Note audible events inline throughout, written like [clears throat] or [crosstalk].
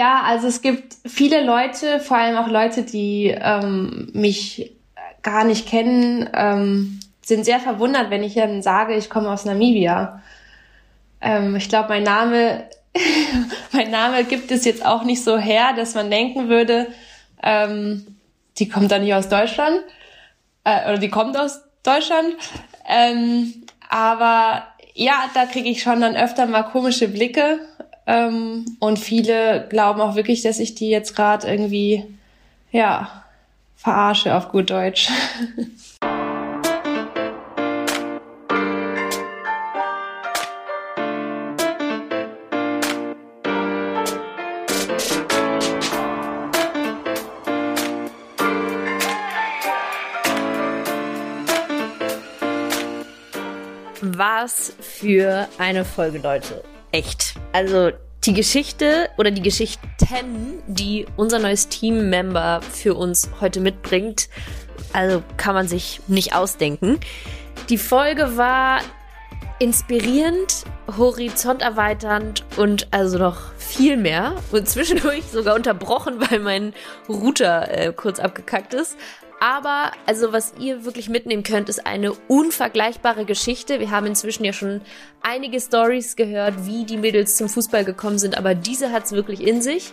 Ja, also es gibt viele Leute, vor allem auch Leute, die ähm, mich gar nicht kennen, ähm, sind sehr verwundert, wenn ich dann sage, ich komme aus Namibia. Ähm, ich glaube, mein Name, [laughs] mein Name gibt es jetzt auch nicht so her, dass man denken würde, ähm, die kommt da nicht aus Deutschland äh, oder die kommt aus Deutschland. Ähm, aber ja, da kriege ich schon dann öfter mal komische Blicke ähm, und viele glauben auch wirklich, dass ich die jetzt gerade irgendwie ja verarsche auf gut Deutsch. Was für eine Folge, Leute. Echt. Also die Geschichte oder die Geschichten, die unser neues Teammember für uns heute mitbringt, also kann man sich nicht ausdenken. Die Folge war inspirierend, horizonterweiternd und also noch viel mehr. Und zwischendurch sogar unterbrochen, weil mein Router äh, kurz abgekackt ist. Aber also was ihr wirklich mitnehmen könnt, ist eine unvergleichbare Geschichte. Wir haben inzwischen ja schon einige Stories gehört, wie die Mädels zum Fußball gekommen sind, aber diese hat's wirklich in sich.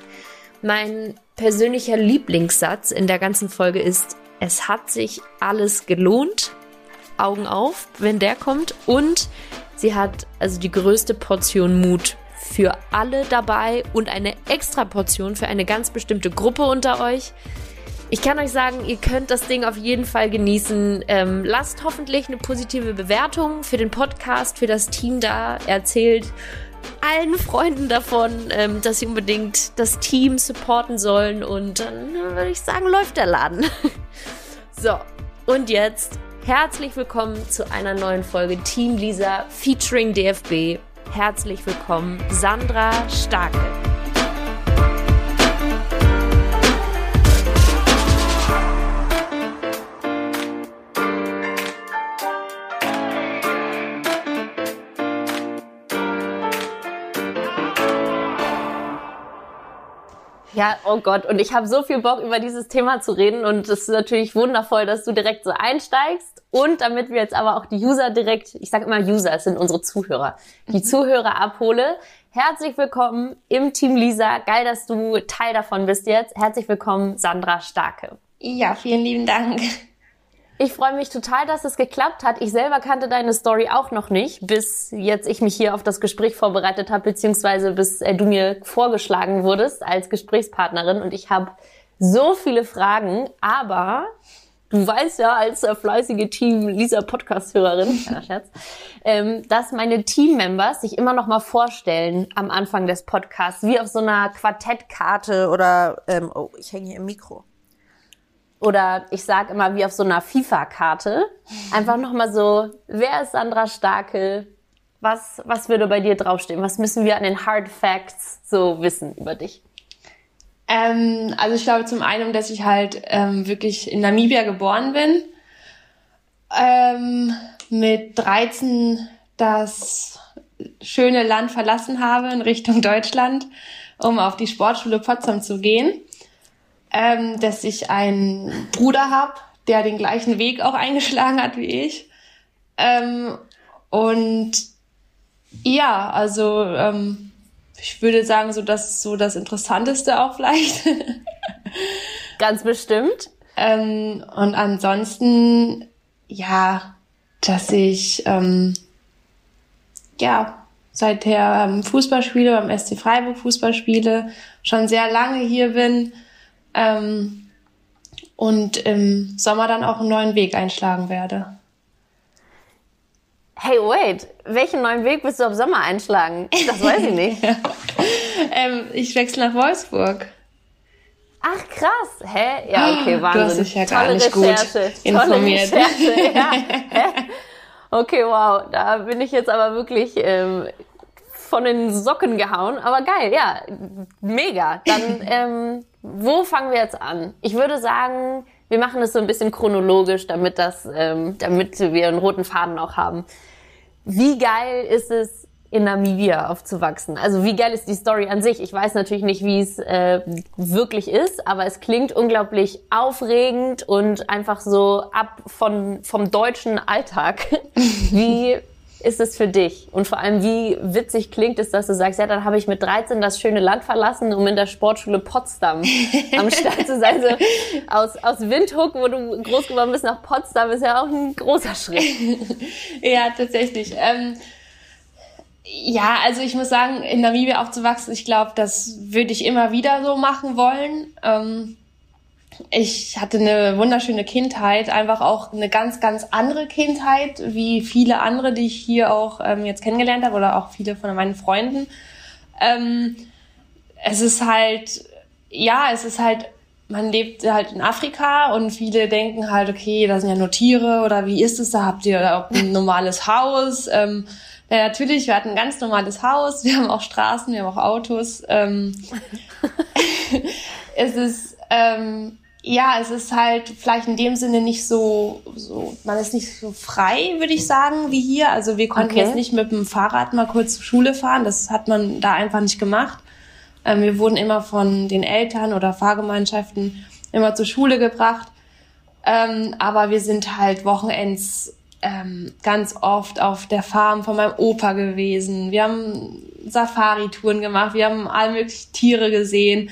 Mein persönlicher Lieblingssatz in der ganzen Folge ist, es hat sich alles gelohnt. Augen auf, wenn der kommt. Und sie hat also die größte Portion Mut für alle dabei und eine extra Portion für eine ganz bestimmte Gruppe unter euch. Ich kann euch sagen, ihr könnt das Ding auf jeden Fall genießen. Ähm, lasst hoffentlich eine positive Bewertung für den Podcast, für das Team da. Erzählt allen Freunden davon, ähm, dass sie unbedingt das Team supporten sollen. Und dann würde ich sagen, läuft der Laden. [laughs] so, und jetzt herzlich willkommen zu einer neuen Folge Team Lisa featuring DFB. Herzlich willkommen, Sandra Starke. Ja, oh Gott, und ich habe so viel Bock, über dieses Thema zu reden und es ist natürlich wundervoll, dass du direkt so einsteigst und damit wir jetzt aber auch die User direkt, ich sage immer User, es sind unsere Zuhörer, die mhm. Zuhörer abhole. Herzlich willkommen im Team Lisa. Geil, dass du Teil davon bist jetzt. Herzlich willkommen, Sandra Starke. Ja, vielen lieben Dank. Ich freue mich total, dass es geklappt hat. Ich selber kannte deine Story auch noch nicht, bis jetzt ich mich hier auf das Gespräch vorbereitet habe, beziehungsweise bis äh, du mir vorgeschlagen wurdest als Gesprächspartnerin. Und ich habe so viele Fragen, aber du weißt ja als äh, fleißige Team Lisa Podcast-Hörerin, [laughs] Scherz, ähm, dass meine Teammembers sich immer noch mal vorstellen am Anfang des Podcasts, wie auf so einer Quartettkarte oder ähm, oh, ich hänge hier im Mikro oder ich sage immer wie auf so einer FIFA-Karte, einfach nochmal so, wer ist Sandra Starke? Was, was würde bei dir draufstehen? Was müssen wir an den Hard Facts so wissen über dich? Ähm, also ich glaube zum einen, dass ich halt ähm, wirklich in Namibia geboren bin, ähm, mit 13 das schöne Land verlassen habe in Richtung Deutschland, um auf die Sportschule Potsdam zu gehen ähm, dass ich einen Bruder habe, der den gleichen Weg auch eingeschlagen hat wie ich. Ähm, und ja, also ähm, ich würde sagen, so das ist so das Interessanteste auch vielleicht. [laughs] Ganz bestimmt. Ähm, und ansonsten, ja, dass ich ähm, ja seither ähm, Fußball spiele, beim SC Freiburg Fußball spiele, schon sehr lange hier bin ähm, und im Sommer dann auch einen neuen Weg einschlagen werde. Hey, wait, welchen neuen Weg willst du ab Sommer einschlagen? Das weiß ich nicht. [laughs] ähm, ich wechsle nach Wolfsburg. Ach krass, hä? Ja, okay, Wahnsinn. [gasps] Du hast dich ja gar Tolle nicht Recherche. gut informiert. Tolle Recherche, ja. [laughs] [laughs] okay, wow, da bin ich jetzt aber wirklich ähm, von den Socken gehauen, aber geil, ja, mega. Dann, [laughs] ähm, wo fangen wir jetzt an? Ich würde sagen, wir machen es so ein bisschen chronologisch, damit das, ähm, damit wir einen roten Faden auch haben. Wie geil ist es, in Namibia aufzuwachsen. Also wie geil ist die Story an sich? Ich weiß natürlich nicht, wie es äh, wirklich ist, aber es klingt unglaublich aufregend und einfach so ab von vom deutschen Alltag. [laughs] wie ist es für dich? Und vor allem, wie witzig klingt es, dass du sagst, ja, dann habe ich mit 13 das schöne Land verlassen, um in der Sportschule Potsdam [laughs] am Start zu sein. So aus, aus Windhoek, wo du groß geworden bist, nach Potsdam ist ja auch ein großer Schritt. [laughs] ja, tatsächlich. Ähm, ja, also ich muss sagen, in Namibia aufzuwachsen, ich glaube, das würde ich immer wieder so machen wollen. Ähm, ich hatte eine wunderschöne Kindheit, einfach auch eine ganz, ganz andere Kindheit, wie viele andere, die ich hier auch ähm, jetzt kennengelernt habe oder auch viele von meinen Freunden. Ähm, es ist halt, ja, es ist halt, man lebt halt in Afrika und viele denken halt, okay, da sind ja nur Tiere oder wie ist es, da habt ihr ein [laughs] normales Haus. Ähm, ja, natürlich, wir hatten ein ganz normales Haus, wir haben auch Straßen, wir haben auch Autos. Ähm, [laughs] [laughs] es ist, ähm, ja, es ist halt vielleicht in dem Sinne nicht so, so, man ist nicht so frei, würde ich sagen, wie hier. Also wir konnten okay. jetzt nicht mit dem Fahrrad mal kurz zur Schule fahren, das hat man da einfach nicht gemacht. Ähm, wir wurden immer von den Eltern oder Fahrgemeinschaften immer zur Schule gebracht. Ähm, aber wir sind halt Wochenends ähm, ganz oft auf der Farm von meinem Opa gewesen. Wir haben Safari-Touren gemacht, wir haben alle möglichen Tiere gesehen.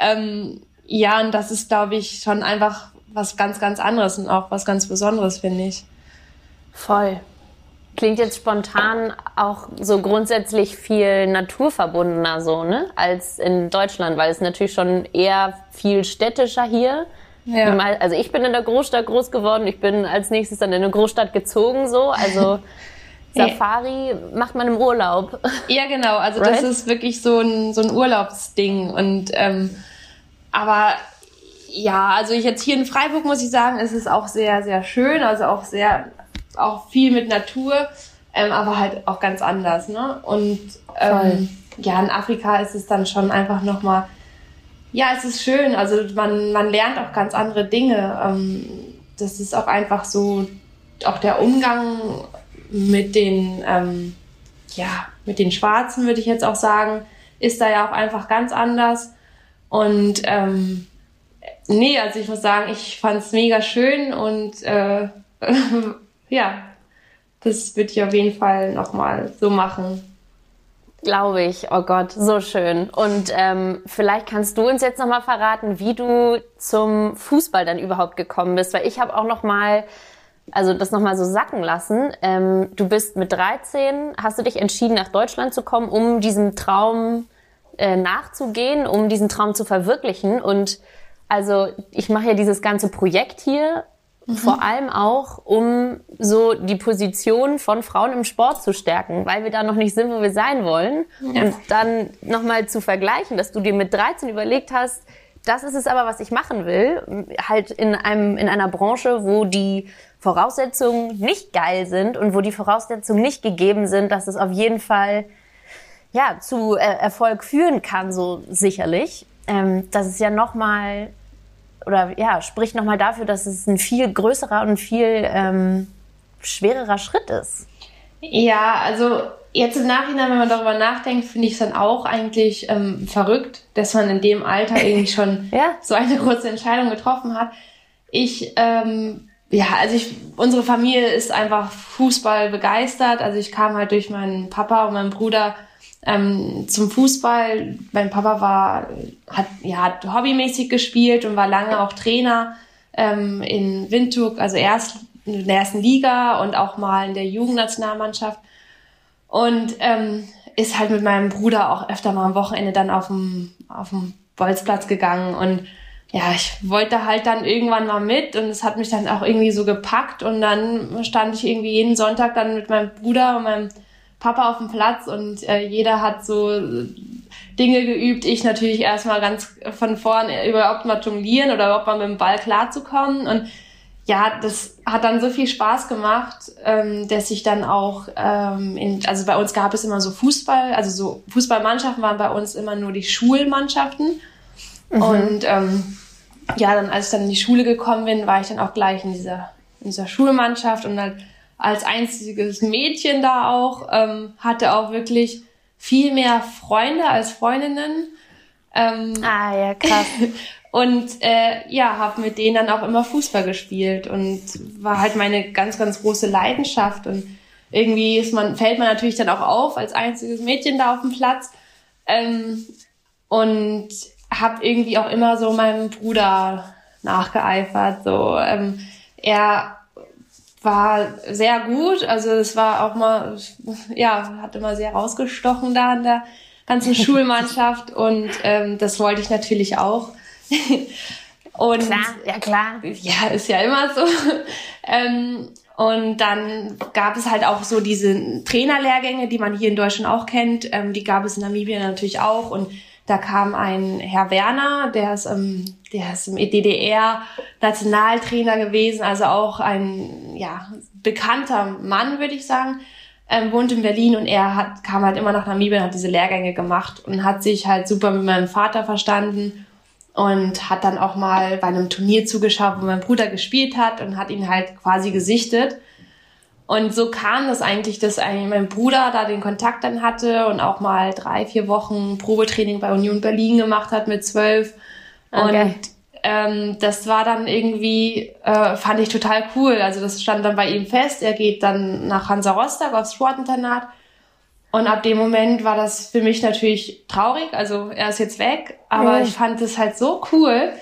Ähm, ja, und das ist, glaube ich, schon einfach was ganz, ganz anderes und auch was ganz Besonderes, finde ich. Voll. Klingt jetzt spontan auch so grundsätzlich viel naturverbundener so, ne, als in Deutschland, weil es natürlich schon eher viel städtischer hier. Ja. Also ich bin in der Großstadt groß geworden, ich bin als nächstes dann in eine Großstadt gezogen, so, also [laughs] Safari macht man im Urlaub. Ja, genau. Also right? das ist wirklich so ein, so ein Urlaubsding. Und ähm, aber ja, also ich jetzt hier in Freiburg muss ich sagen, ist es auch sehr, sehr schön, also auch sehr, auch viel mit Natur, ähm, aber halt auch ganz anders, ne? Und ähm, ja, in Afrika ist es dann schon einfach nochmal, ja, es ist schön, also man, man lernt auch ganz andere Dinge. Ähm, das ist auch einfach so, auch der Umgang mit den, ähm, ja, mit den Schwarzen, würde ich jetzt auch sagen, ist da ja auch einfach ganz anders. Und ähm, nee, also ich muss sagen, ich fand es mega schön und äh, [laughs] ja, das würde ich auf jeden Fall nochmal so machen. Glaube ich. Oh Gott, so schön. Und ähm, vielleicht kannst du uns jetzt nochmal verraten, wie du zum Fußball dann überhaupt gekommen bist, weil ich habe auch nochmal, also das nochmal so sacken lassen. Ähm, du bist mit 13, hast du dich entschieden, nach Deutschland zu kommen, um diesem Traum äh, nachzugehen, um diesen Traum zu verwirklichen. Und also ich mache ja dieses ganze Projekt hier mhm. vor allem auch, um so die Position von Frauen im Sport zu stärken, weil wir da noch nicht sind, wo wir sein wollen. Ja. Und dann nochmal zu vergleichen, dass du dir mit 13 überlegt hast, das ist es aber, was ich machen will, halt in einem, in einer Branche, wo die Voraussetzungen nicht geil sind und wo die Voraussetzungen nicht gegeben sind, dass es auf jeden Fall ja, zu äh, Erfolg führen kann, so sicherlich. Ähm, das ist ja nochmal, oder ja, spricht nochmal dafür, dass es ein viel größerer und viel ähm, schwererer Schritt ist. Ja, also jetzt im Nachhinein, wenn man darüber nachdenkt, finde ich es dann auch eigentlich ähm, verrückt, dass man in dem Alter irgendwie schon [laughs] ja. so eine große Entscheidung getroffen hat. Ich, ähm, ja, also ich, unsere Familie ist einfach Fußball begeistert. Also ich kam halt durch meinen Papa und meinen Bruder ähm, zum Fußball. Mein Papa war, hat, ja, hat hobbymäßig gespielt und war lange auch Trainer ähm, in Windhoek, also erst in der ersten Liga und auch mal in der Jugendnationalmannschaft. Und ähm, ist halt mit meinem Bruder auch öfter mal am Wochenende dann auf dem, auf dem Bolzplatz gegangen und ja, ich wollte halt dann irgendwann mal mit und es hat mich dann auch irgendwie so gepackt und dann stand ich irgendwie jeden Sonntag dann mit meinem Bruder und meinem Papa auf dem Platz und äh, jeder hat so Dinge geübt. Ich natürlich erstmal ganz von vorn überhaupt mal jonglieren oder überhaupt mal mit dem Ball klarzukommen. Und ja, das hat dann so viel Spaß gemacht, ähm, dass ich dann auch, ähm, in, also bei uns gab es immer so Fußball, also so Fußballmannschaften waren bei uns immer nur die Schulmannschaften. Mhm. Und ähm, ja, dann als ich dann in die Schule gekommen bin, war ich dann auch gleich in dieser, in dieser Schulmannschaft und halt als einziges Mädchen da auch, ähm, hatte auch wirklich viel mehr Freunde als Freundinnen. Ähm, ah ja, krass. [laughs] und äh, ja, habe mit denen dann auch immer Fußball gespielt und war halt meine ganz, ganz große Leidenschaft. Und irgendwie ist man, fällt man natürlich dann auch auf als einziges Mädchen da auf dem Platz. Ähm, und habe irgendwie auch immer so meinem Bruder nachgeeifert. So, ähm, er war sehr gut, also es war auch mal, ja, hat immer sehr rausgestochen da in der ganzen [laughs] Schulmannschaft und ähm, das wollte ich natürlich auch. [laughs] und klar, ja klar. Ja, ist ja immer so. [laughs] ähm, und dann gab es halt auch so diese Trainerlehrgänge, die man hier in Deutschland auch kennt. Ähm, die gab es in Namibia natürlich auch. Und da kam ein Herr Werner, der ist, ähm, der ist im DDR Nationaltrainer gewesen, also auch ein ja, bekannter Mann, würde ich sagen. Ähm, wohnt in Berlin und er hat, kam halt immer nach Namibia und hat diese Lehrgänge gemacht und hat sich halt super mit meinem Vater verstanden und hat dann auch mal bei einem Turnier zugeschaut, wo mein Bruder gespielt hat und hat ihn halt quasi gesichtet. Und so kam das eigentlich, dass eigentlich mein Bruder da den Kontakt dann hatte und auch mal drei, vier Wochen Probetraining bei Union Berlin gemacht hat mit zwölf. Okay. Und ähm, das war dann irgendwie, äh, fand ich total cool. Also das stand dann bei ihm fest. Er geht dann nach Hansa Rostock aufs Sportinternat und ab dem Moment war das für mich natürlich traurig. Also er ist jetzt weg, aber mhm. ich fand es halt so cool.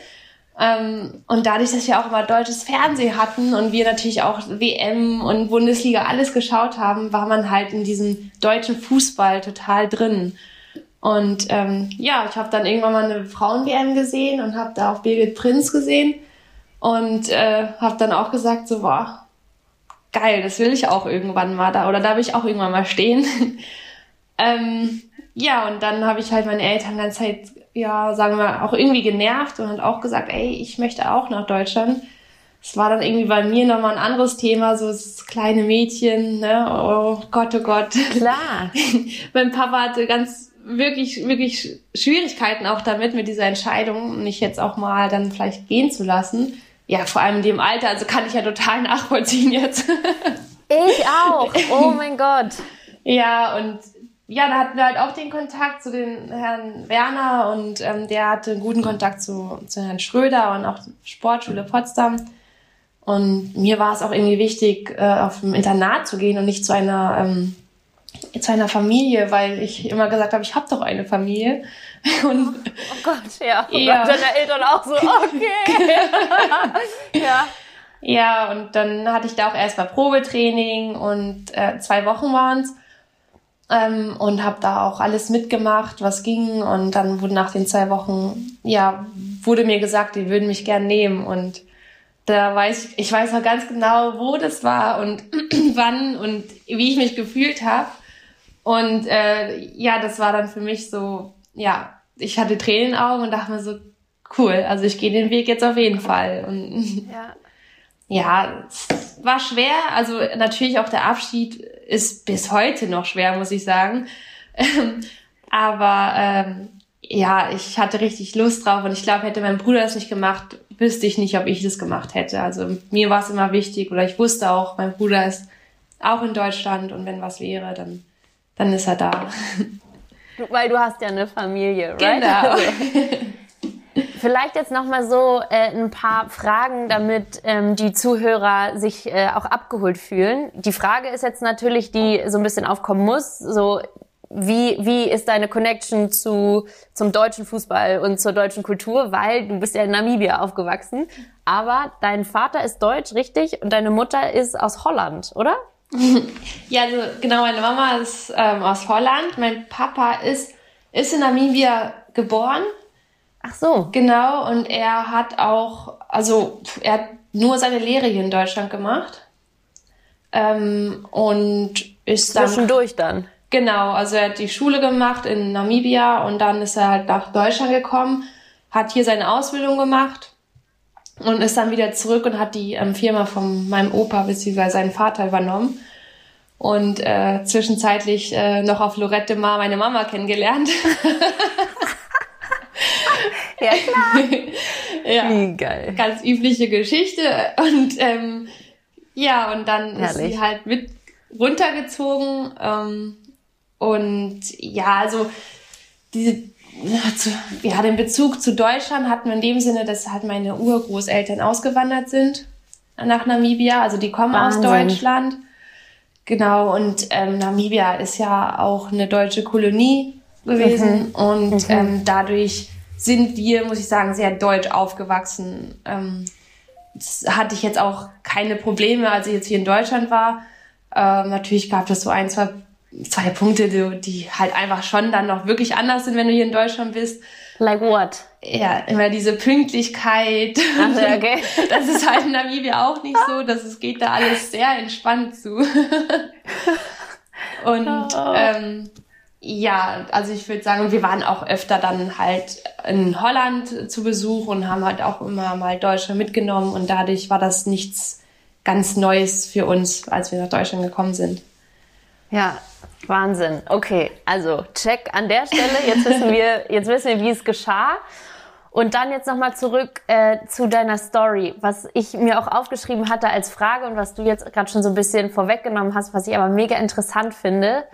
Ähm, und dadurch, dass wir auch immer deutsches Fernsehen hatten und wir natürlich auch WM und Bundesliga alles geschaut haben, war man halt in diesem deutschen Fußball total drin. Und ähm, ja, ich habe dann irgendwann mal eine Frauen-WM gesehen und habe da auch Birgit Prinz gesehen und äh, habe dann auch gesagt, so, boah, geil, das will ich auch irgendwann mal da oder da will ich auch irgendwann mal stehen. [laughs] Ähm, ja, und dann habe ich halt meine Eltern ganz Zeit, ja, sagen wir mal, auch irgendwie genervt und auch gesagt, ey, ich möchte auch nach Deutschland. Es war dann irgendwie bei mir nochmal ein anderes Thema, so das kleine Mädchen, ne? Oh Gott, oh Gott. Klar. [laughs] mein Papa hatte ganz wirklich, wirklich Schwierigkeiten auch damit, mit dieser Entscheidung, mich jetzt auch mal dann vielleicht gehen zu lassen. Ja, vor allem in dem Alter, also kann ich ja total nachvollziehen jetzt. [laughs] ich auch. Oh mein Gott. Ja, und ja, da hatten wir halt auch den Kontakt zu den Herrn Werner und ähm, der hatte einen guten Kontakt zu, zu Herrn Schröder und auch Sportschule Potsdam. Und mir war es auch irgendwie wichtig, äh, auf ein Internat zu gehen und nicht zu einer, ähm, zu einer Familie, weil ich immer gesagt habe, ich habe doch eine Familie. [laughs] Und, oh Gott, ja. Und ja. deine Eltern auch so, okay. [laughs] ja. Ja, und dann hatte ich da auch erst mal Probetraining und äh, zwei Wochen waren's ähm, und habe da auch alles mitgemacht, was ging. Und dann wurde nach den zwei Wochen, ja, wurde mir gesagt, die würden mich gern nehmen. Und da weiß ich, ich weiß noch ganz genau, wo das war und [clears throat] wann und wie ich mich gefühlt habe. Und äh, ja, das war dann für mich so, ja, ich hatte Tränen in den Augen und dachte mir so, cool, also ich gehe den Weg jetzt auf jeden Fall. Und ja, ja es war schwer. Also natürlich auch der Abschied ist bis heute noch schwer, muss ich sagen. Ähm, aber ähm, ja, ich hatte richtig Lust drauf und ich glaube, hätte mein Bruder das nicht gemacht, wüsste ich nicht, ob ich das gemacht hätte. Also mir war es immer wichtig oder ich wusste auch, mein Bruder ist auch in Deutschland und wenn was wäre, dann, dann ist er da. Weil du hast ja eine Familie, right? Genau. [laughs] Vielleicht jetzt noch mal so äh, ein paar Fragen, damit ähm, die Zuhörer sich äh, auch abgeholt fühlen. Die Frage ist jetzt natürlich, die so ein bisschen aufkommen muss, so wie, wie ist deine Connection zu, zum deutschen Fußball und zur deutschen Kultur? Weil du bist ja in Namibia aufgewachsen, aber dein Vater ist deutsch, richtig? Und deine Mutter ist aus Holland, oder? [laughs] ja, also genau, meine Mama ist ähm, aus Holland. Mein Papa ist, ist in Namibia geboren, Ach so. Genau, und er hat auch, also er hat nur seine Lehre hier in Deutschland gemacht. Ähm, und ist dann. Zwischendurch dann. Genau, also er hat die Schule gemacht in Namibia und dann ist er halt nach Deutschland gekommen, hat hier seine Ausbildung gemacht und ist dann wieder zurück und hat die ähm, Firma von meinem Opa bzw. seinen Vater übernommen und äh, zwischenzeitlich äh, noch auf Lorette Mar meine Mama kennengelernt. [laughs] Ja, klar. [laughs] ja. Wie geil. Ganz übliche Geschichte. Und ähm, Ja, und dann Herrlich. ist sie halt mit runtergezogen. Ähm, und ja, also diese, ja, den Bezug zu Deutschland hatten wir in dem Sinne, dass halt meine Urgroßeltern ausgewandert sind nach Namibia. Also die kommen Wahnsinn. aus Deutschland. Genau, und ähm, Namibia ist ja auch eine deutsche Kolonie gewesen. Mhm. Und mhm. Ähm, dadurch sind wir, muss ich sagen, sehr deutsch aufgewachsen. Ähm, das hatte ich jetzt auch keine Probleme, als ich jetzt hier in Deutschland war. Ähm, natürlich gab es so ein, zwei, zwei Punkte, die, die halt einfach schon dann noch wirklich anders sind, wenn du hier in Deutschland bist. Like what? Ja, immer diese Pünktlichkeit. Ach, [laughs] okay. Das ist halt in Namibia auch nicht so. Das es geht da alles sehr entspannt zu. [laughs] Und oh. ähm, ja, also ich würde sagen, wir waren auch öfter dann halt in Holland zu Besuch und haben halt auch immer mal Deutsche mitgenommen und dadurch war das nichts ganz Neues für uns, als wir nach Deutschland gekommen sind. Ja, Wahnsinn. Okay, also check an der Stelle. Jetzt wissen wir, [laughs] jetzt wissen wir, wie es geschah. Und dann jetzt nochmal zurück äh, zu deiner Story, was ich mir auch aufgeschrieben hatte als Frage und was du jetzt gerade schon so ein bisschen vorweggenommen hast, was ich aber mega interessant finde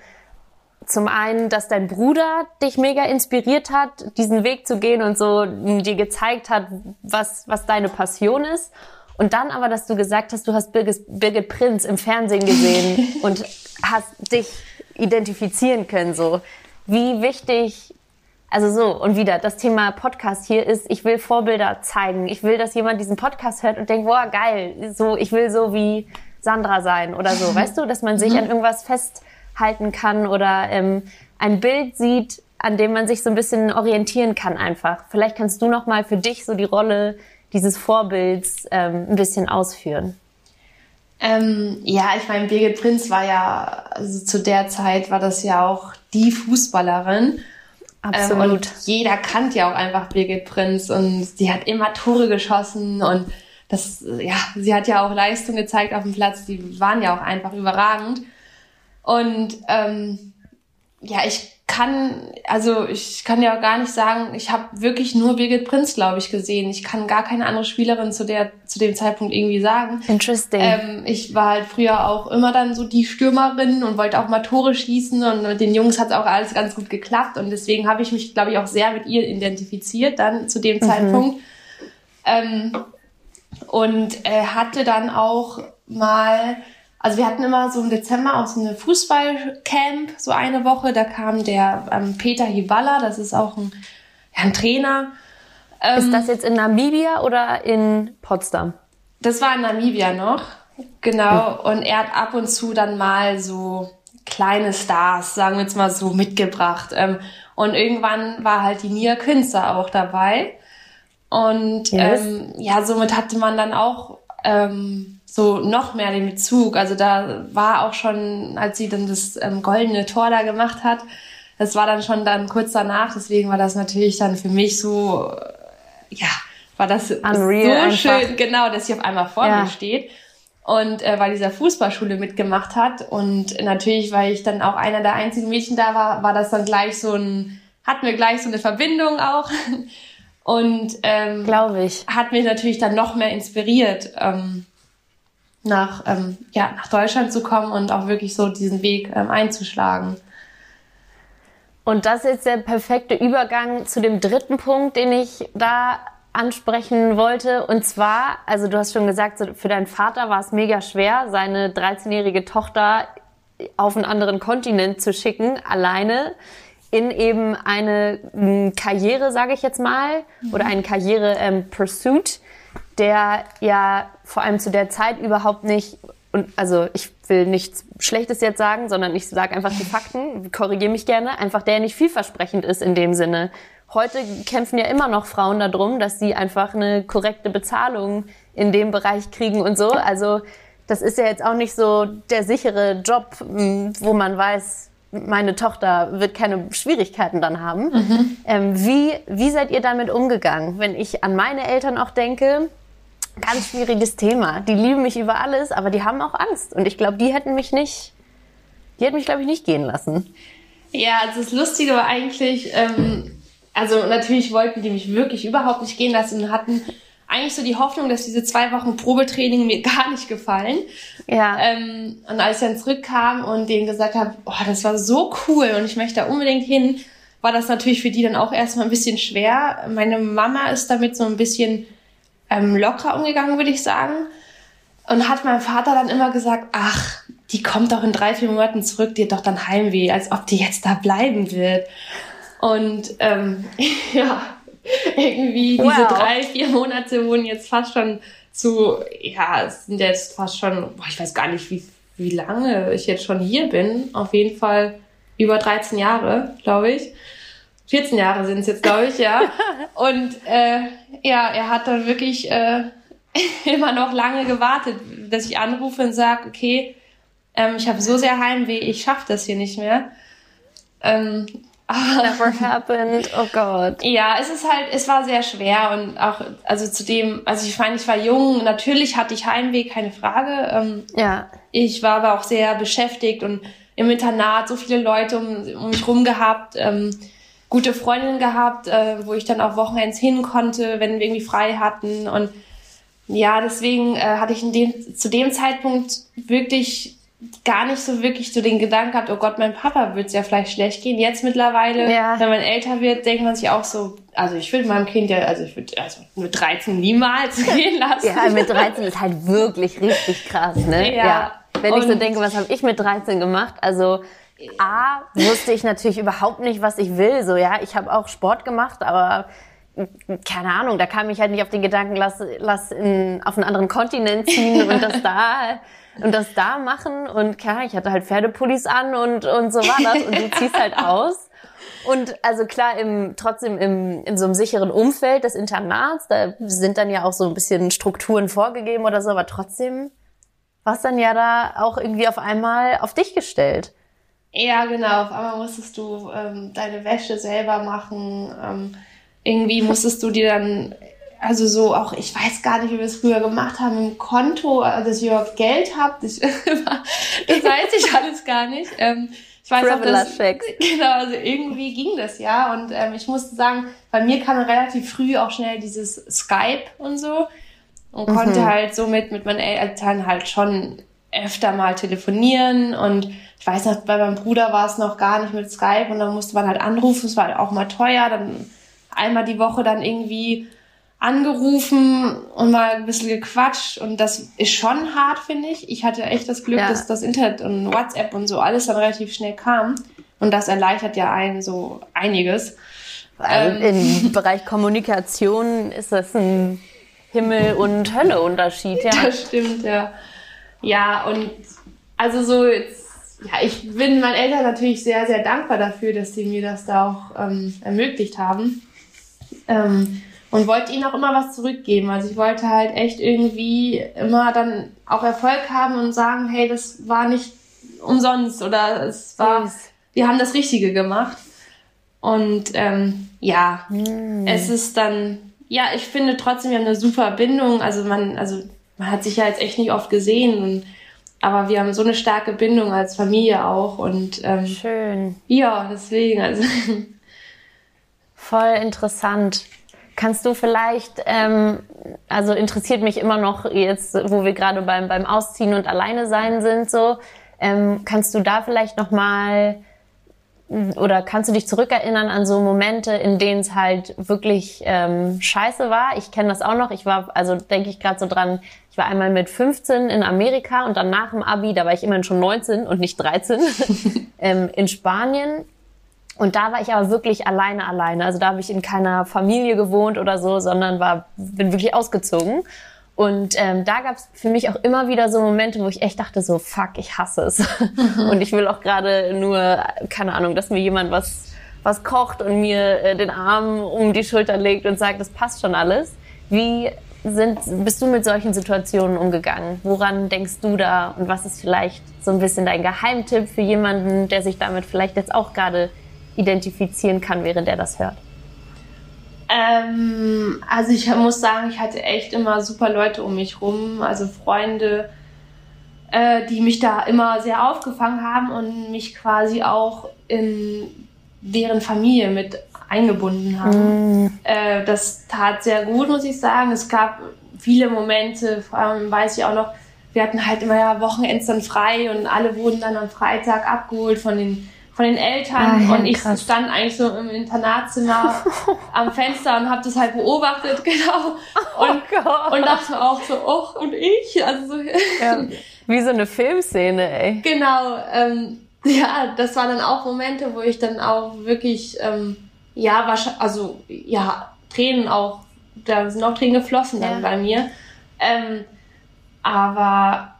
zum einen, dass dein Bruder dich mega inspiriert hat, diesen Weg zu gehen und so dir gezeigt hat, was, was deine Passion ist. Und dann aber, dass du gesagt hast, du hast Birgit, Birgit Prinz im Fernsehen gesehen [laughs] und hast dich identifizieren können, so. Wie wichtig, also so, und wieder, das Thema Podcast hier ist, ich will Vorbilder zeigen. Ich will, dass jemand diesen Podcast hört und denkt, boah, geil, so, ich will so wie Sandra sein oder so. [laughs] Weißt du, dass man sich an irgendwas fest, halten kann oder ähm, ein Bild sieht, an dem man sich so ein bisschen orientieren kann einfach. Vielleicht kannst du noch mal für dich so die Rolle dieses Vorbilds ähm, ein bisschen ausführen. Ähm, ja, ich meine, Birgit Prinz war ja, also zu der Zeit war das ja auch die Fußballerin. Absolut. Ähm, und jeder kannte ja auch einfach Birgit Prinz und sie hat immer Tore geschossen und das, ja, sie hat ja auch Leistung gezeigt auf dem Platz, die waren ja auch einfach überragend. Und ähm, ja, ich kann, also ich kann ja auch gar nicht sagen, ich habe wirklich nur Birgit Prinz, glaube ich, gesehen. Ich kann gar keine andere Spielerin zu der zu dem Zeitpunkt irgendwie sagen. Interesting. Ähm, ich war halt früher auch immer dann so die Stürmerin und wollte auch mal Tore schießen und mit den Jungs hat es auch alles ganz gut geklappt und deswegen habe ich mich, glaube ich, auch sehr mit ihr identifiziert dann zu dem mhm. Zeitpunkt. Ähm, und äh, hatte dann auch mal also wir hatten immer so im Dezember auch so eine Fußballcamp, so eine Woche. Da kam der ähm, Peter Hiballa, das ist auch ein, ja, ein Trainer. Ähm, ist das jetzt in Namibia oder in Potsdam? Das war in Namibia noch, genau. Und er hat ab und zu dann mal so kleine Stars, sagen wir jetzt mal so, mitgebracht. Ähm, und irgendwann war halt die Nia Künzer auch dabei. Und yes. ähm, ja, somit hatte man dann auch ähm, so noch mehr den Bezug. Also da war auch schon, als sie dann das ähm, goldene Tor da gemacht hat, das war dann schon dann kurz danach, deswegen war das natürlich dann für mich so, äh, ja, war das Unreal so einfach. schön, genau, dass sie auf einmal vor ja. mir steht und äh, weil dieser Fußballschule mitgemacht hat und natürlich, weil ich dann auch einer der einzigen Mädchen da war, war das dann gleich so ein, hatten wir gleich so eine Verbindung auch [laughs] und ähm, glaube ich, hat mich natürlich dann noch mehr inspiriert. Ähm, nach, ähm, ja, nach Deutschland zu kommen und auch wirklich so diesen Weg ähm, einzuschlagen. Und das ist der perfekte Übergang zu dem dritten Punkt, den ich da ansprechen wollte. Und zwar, also du hast schon gesagt, für deinen Vater war es mega schwer, seine 13-jährige Tochter auf einen anderen Kontinent zu schicken, alleine in eben eine Karriere, sage ich jetzt mal, mhm. oder einen Karriere-Pursuit. Ähm, der ja vor allem zu der Zeit überhaupt nicht, und also ich will nichts Schlechtes jetzt sagen, sondern ich sage einfach die Fakten, korrigiere mich gerne, einfach der nicht vielversprechend ist in dem Sinne. Heute kämpfen ja immer noch Frauen darum, dass sie einfach eine korrekte Bezahlung in dem Bereich kriegen und so. Also das ist ja jetzt auch nicht so der sichere Job, hm, wo man weiß, meine Tochter wird keine Schwierigkeiten dann haben. Mhm. Ähm, wie, wie seid ihr damit umgegangen? Wenn ich an meine Eltern auch denke, Ganz schwieriges Thema. Die lieben mich über alles, aber die haben auch Angst. Und ich glaube, die hätten mich nicht, die hätten mich, glaube ich, nicht gehen lassen. Ja, also das Lustige war eigentlich, ähm, also natürlich wollten die mich wirklich überhaupt nicht gehen lassen und hatten eigentlich so die Hoffnung, dass diese zwei Wochen Probetraining mir [laughs] gar nicht gefallen. Ja. Ähm, und als ich dann zurückkam und denen gesagt habe, oh, das war so cool und ich möchte da unbedingt hin, war das natürlich für die dann auch erstmal ein bisschen schwer. Meine Mama ist damit so ein bisschen ähm, locker umgegangen, würde ich sagen. Und hat mein Vater dann immer gesagt, ach, die kommt doch in drei, vier Monaten zurück, die hat doch dann Heimweh, als ob die jetzt da bleiben wird. Und ähm, [laughs] ja, irgendwie wow. diese drei, vier Monate wurden jetzt fast schon zu, ja, es sind jetzt fast schon, boah, ich weiß gar nicht, wie, wie lange ich jetzt schon hier bin. Auf jeden Fall über 13 Jahre, glaube ich. 14 Jahre sind es jetzt, glaube ich, ja. [laughs] Und äh, ja, er hat dann wirklich äh, [laughs] immer noch lange gewartet, dass ich anrufe und sage, okay, ähm, ich habe so sehr Heimweh, ich schaffe das hier nicht mehr. Ähm, [laughs] Never happened. Oh Gott. Ja, es ist halt, es war sehr schwer und auch, also zudem, also ich meine, ich war jung, natürlich hatte ich Heimweh, keine Frage. Ähm, ja. Ich war aber auch sehr beschäftigt und im Internat so viele Leute um, um mich rum gehabt, ähm, gute Freundinnen gehabt, äh, wo ich dann auch Wochenends hin konnte, wenn wir irgendwie frei hatten und ja, deswegen äh, hatte ich in dem, zu dem Zeitpunkt wirklich gar nicht so wirklich so den Gedanken gehabt, oh Gott, mein Papa wird es ja vielleicht schlecht gehen. Jetzt mittlerweile, ja. wenn man älter wird, denkt man sich auch so, also ich würde meinem Kind ja, also ich würde also mit 13 niemals [laughs] gehen lassen. Ja, mit 13 ist halt wirklich richtig krass, ne? Ja. ja. Wenn ich so denke, was habe ich mit 13 gemacht? Also A, wusste ich natürlich überhaupt nicht, was ich will. So, ja, ich habe auch Sport gemacht, aber keine Ahnung, da kam ich halt nicht auf den Gedanken, lass, lass in, auf einen anderen Kontinent ziehen [laughs] und das da und das da machen und klar, ich hatte halt Pferdepullis an und und so war das und du ziehst halt [laughs] aus. Und also klar, im, trotzdem im, in so einem sicheren Umfeld des Internats, da sind dann ja auch so ein bisschen Strukturen vorgegeben oder so, aber trotzdem war es dann ja da auch irgendwie auf einmal auf dich gestellt. Ja, genau. Auf einmal musstest du ähm, deine Wäsche selber machen. Ähm, irgendwie musstest du dir dann also so auch, ich weiß gar nicht, wie wir es früher gemacht haben, im Konto, äh, dass ihr überhaupt Geld habt. Ich, [laughs] das weiß ich alles gar nicht. Ähm, ich weiß auch, dass, [laughs] genau, also irgendwie ging das ja. Und ähm, ich musste sagen, bei mir kam relativ früh auch schnell dieses Skype und so und mhm. konnte halt somit mit meinen Eltern halt schon öfter mal telefonieren und ich weiß noch, bei meinem Bruder war es noch gar nicht mit Skype und dann musste man halt anrufen, es war halt auch mal teuer, dann einmal die Woche dann irgendwie angerufen und mal ein bisschen gequatscht und das ist schon hart, finde ich. Ich hatte echt das Glück, ja. dass das Internet und WhatsApp und so alles dann relativ schnell kam und das erleichtert ja einen so einiges. Also Im Bereich Kommunikation ist das ein Himmel- und Hölle-Unterschied, ja. Das stimmt, ja. Ja, und also so jetzt, ja, ich bin meinen Eltern natürlich sehr, sehr dankbar dafür, dass sie mir das da auch ähm, ermöglicht haben. Ähm, und wollte ihnen auch immer was zurückgeben. Also ich wollte halt echt irgendwie immer dann auch Erfolg haben und sagen, hey, das war nicht umsonst oder es war, yes. wir haben das Richtige gemacht. Und ähm, ja, mm. es ist dann, ja, ich finde trotzdem, wir haben eine super Bindung. Also man, also man hat sich ja jetzt echt nicht oft gesehen und aber wir haben so eine starke Bindung als Familie auch und ähm, schön. Ja, deswegen also [laughs] voll interessant. Kannst du vielleicht, ähm, also interessiert mich immer noch jetzt, wo wir gerade beim, beim Ausziehen und Alleine sein sind, so, ähm, kannst du da vielleicht noch mal oder kannst du dich zurückerinnern an so Momente, in denen es halt wirklich ähm, scheiße war? Ich kenne das auch noch. Ich war, also denke ich gerade so dran, ich war einmal mit 15 in Amerika und dann nach dem Abi, da war ich immerhin schon 19 und nicht 13, [laughs] ähm, in Spanien und da war ich aber wirklich alleine, alleine. Also da habe ich in keiner Familie gewohnt oder so, sondern war, bin wirklich ausgezogen. Und ähm, da gab es für mich auch immer wieder so Momente, wo ich echt dachte, so, fuck, ich hasse es. Mhm. [laughs] und ich will auch gerade nur, keine Ahnung, dass mir jemand was, was kocht und mir äh, den Arm um die Schulter legt und sagt, das passt schon alles. Wie sind, bist du mit solchen Situationen umgegangen? Woran denkst du da? Und was ist vielleicht so ein bisschen dein Geheimtipp für jemanden, der sich damit vielleicht jetzt auch gerade identifizieren kann, während er das hört? Ähm, also ich muss sagen, ich hatte echt immer super Leute um mich rum, also Freunde, äh, die mich da immer sehr aufgefangen haben und mich quasi auch in deren Familie mit eingebunden haben. Mm. Äh, das tat sehr gut, muss ich sagen. Es gab viele Momente, vor allem weiß ich auch noch, wir hatten halt immer ja Wochenends dann frei und alle wurden dann am Freitag abgeholt von den von den Eltern ah, ja, und ich krass. stand eigentlich so im Internatszimmer [laughs] am Fenster und habe das halt beobachtet, [laughs] genau. Oh und, oh und dachte auch so, och, und ich? Also so, ja, wie so eine Filmszene, ey. Genau, ähm, ja, das waren dann auch Momente, wo ich dann auch wirklich, ähm, ja, wahrscheinlich, also ja, Tränen auch, da sind auch Tränen geflossen dann ja. bei mir. Ähm, aber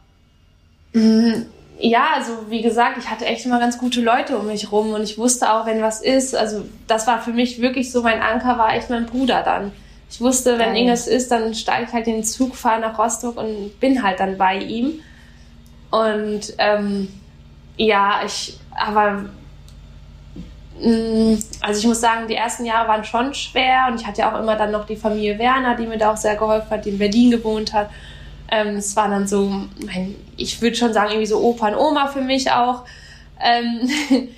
mh, mm, ja, also wie gesagt, ich hatte echt immer ganz gute Leute um mich rum und ich wusste auch, wenn was ist, also das war für mich wirklich so, mein Anker war echt mein Bruder dann. Ich wusste, wenn irgendwas ist, dann steige ich halt in den Zug, fahre nach Rostock und bin halt dann bei ihm. Und ähm, ja, ich, aber mm, also ich muss sagen, die ersten Jahre waren schon schwer und ich hatte ja auch immer dann noch die Familie Werner, die mir da auch sehr geholfen hat, die in Berlin gewohnt hat. Ähm, es war dann so, mein, ich würde schon sagen, irgendwie so Opa und Oma für mich auch. Ähm, [laughs]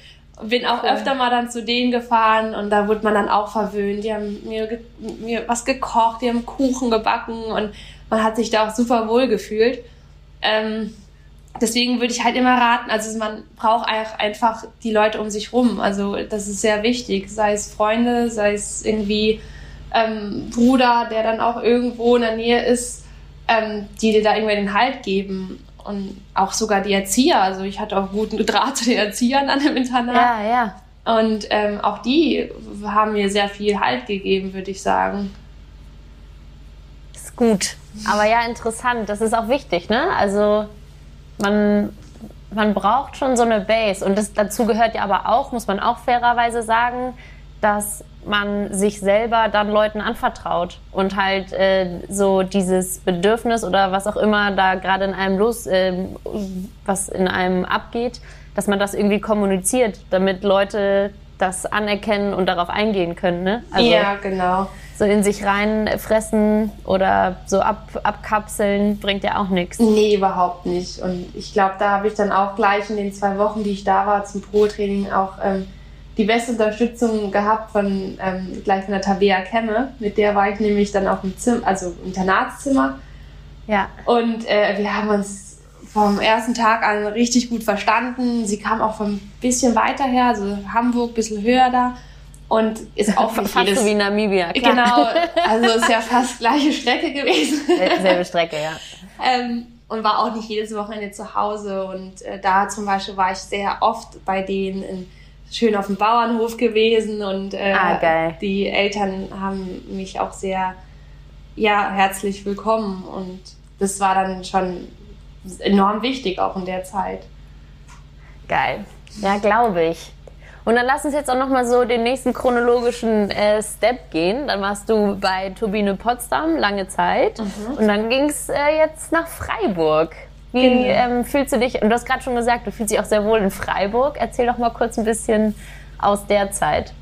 bin auch cool. öfter mal dann zu denen gefahren und da wurde man dann auch verwöhnt. Die haben mir, mir was gekocht, die haben Kuchen gebacken und man hat sich da auch super wohl gefühlt. Ähm, deswegen würde ich halt immer raten, also man braucht einfach die Leute um sich rum. Also das ist sehr wichtig, sei es Freunde, sei es irgendwie ähm, Bruder, der dann auch irgendwo in der Nähe ist ähm, die dir da irgendwie den Halt geben. Und auch sogar die Erzieher. Also ich hatte auch guten Draht zu den Erziehern an dem Internat. Ja, ja. Und ähm, auch die haben mir sehr viel Halt gegeben, würde ich sagen. Ist gut. Aber ja, interessant. Das ist auch wichtig, ne? Also man, man braucht schon so eine Base. Und das, dazu gehört ja aber auch, muss man auch fairerweise sagen, dass man sich selber dann Leuten anvertraut und halt äh, so dieses Bedürfnis oder was auch immer da gerade in einem los, äh, was in einem abgeht, dass man das irgendwie kommuniziert, damit Leute das anerkennen und darauf eingehen können. Ne? Also ja, genau. So in sich reinfressen oder so ab, abkapseln bringt ja auch nichts. Nee, überhaupt nicht. Und ich glaube, da habe ich dann auch gleich in den zwei Wochen, die ich da war zum Pro-Training, auch ähm, die beste Unterstützung gehabt von ähm, gleich von der Tabea Kemme. Mit der war ich nämlich dann auch im Zimmer, also im Internatszimmer. Ja. Und äh, wir haben uns vom ersten Tag an richtig gut verstanden. Sie kam auch von ein bisschen weiter her, also Hamburg, ein bisschen höher da. Und ist [laughs] auch fast jedes, so wie Namibia. Klar. Genau, [laughs] also ist ja fast gleiche Strecke gewesen. Selbe Strecke, ja. ähm, und war auch nicht jedes Wochenende zu Hause. Und äh, da zum Beispiel war ich sehr oft bei denen in schön auf dem Bauernhof gewesen und äh, ah, die Eltern haben mich auch sehr ja, herzlich willkommen und das war dann schon enorm wichtig auch in der Zeit. Geil. Ja, glaube ich. Und dann lass uns jetzt auch noch mal so den nächsten chronologischen äh, Step gehen. Dann warst du bei Turbine Potsdam lange Zeit mhm. und dann ging es äh, jetzt nach Freiburg. Wie genau. ähm, fühlst du dich, und du hast gerade schon gesagt, du fühlst dich auch sehr wohl in Freiburg. Erzähl doch mal kurz ein bisschen aus der Zeit.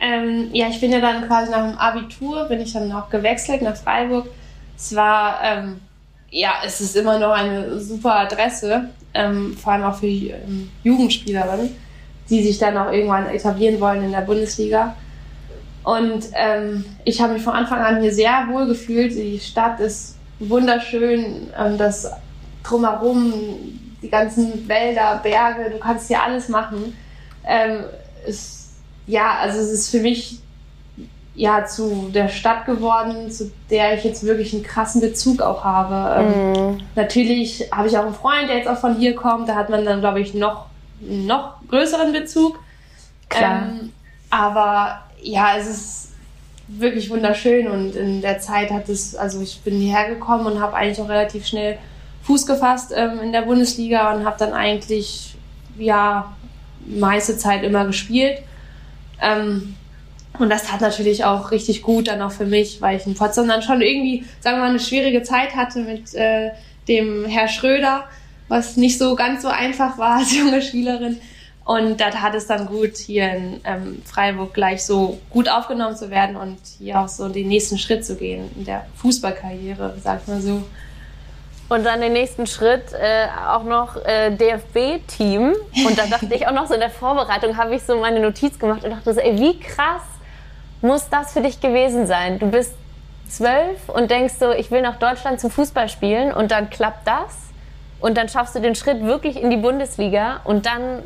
Ähm, ja, ich bin ja dann quasi nach dem Abitur, bin ich dann auch gewechselt nach Freiburg. Es war, ähm, ja, es ist immer noch eine super Adresse, ähm, vor allem auch für ähm, Jugendspielerinnen, die sich dann auch irgendwann etablieren wollen in der Bundesliga. Und ähm, ich habe mich von Anfang an hier sehr wohl gefühlt. Die Stadt ist wunderschön. Ähm, das drumherum, die ganzen Wälder, Berge, du kannst hier alles machen. Ähm, ist, ja, also es ist für mich ja zu der Stadt geworden, zu der ich jetzt wirklich einen krassen Bezug auch habe. Ähm, mm. Natürlich habe ich auch einen Freund, der jetzt auch von hier kommt. Da hat man dann, glaube ich, noch noch größeren Bezug. Klar. Ähm, aber ja, es ist wirklich wunderschön und in der Zeit hat es, also ich bin hierher gekommen und habe eigentlich auch relativ schnell Fuß gefasst ähm, in der Bundesliga und habe dann eigentlich ja meiste Zeit immer gespielt. Ähm, und das hat natürlich auch richtig gut dann auch für mich, weil ich in Potsdam dann schon irgendwie, sagen wir mal, eine schwierige Zeit hatte mit äh, dem Herr Schröder, was nicht so ganz so einfach war als junge Spielerin. Und da tat es dann gut, hier in ähm, Freiburg gleich so gut aufgenommen zu werden und hier auch so den nächsten Schritt zu gehen in der Fußballkarriere, sag mal so. Und dann den nächsten Schritt äh, auch noch äh, DFB-Team. Und da dachte ich auch noch so in der Vorbereitung habe ich so meine Notiz gemacht und dachte so, ey, wie krass muss das für dich gewesen sein? Du bist zwölf und denkst so, ich will nach Deutschland zum Fußball spielen und dann klappt das und dann schaffst du den Schritt wirklich in die Bundesliga und dann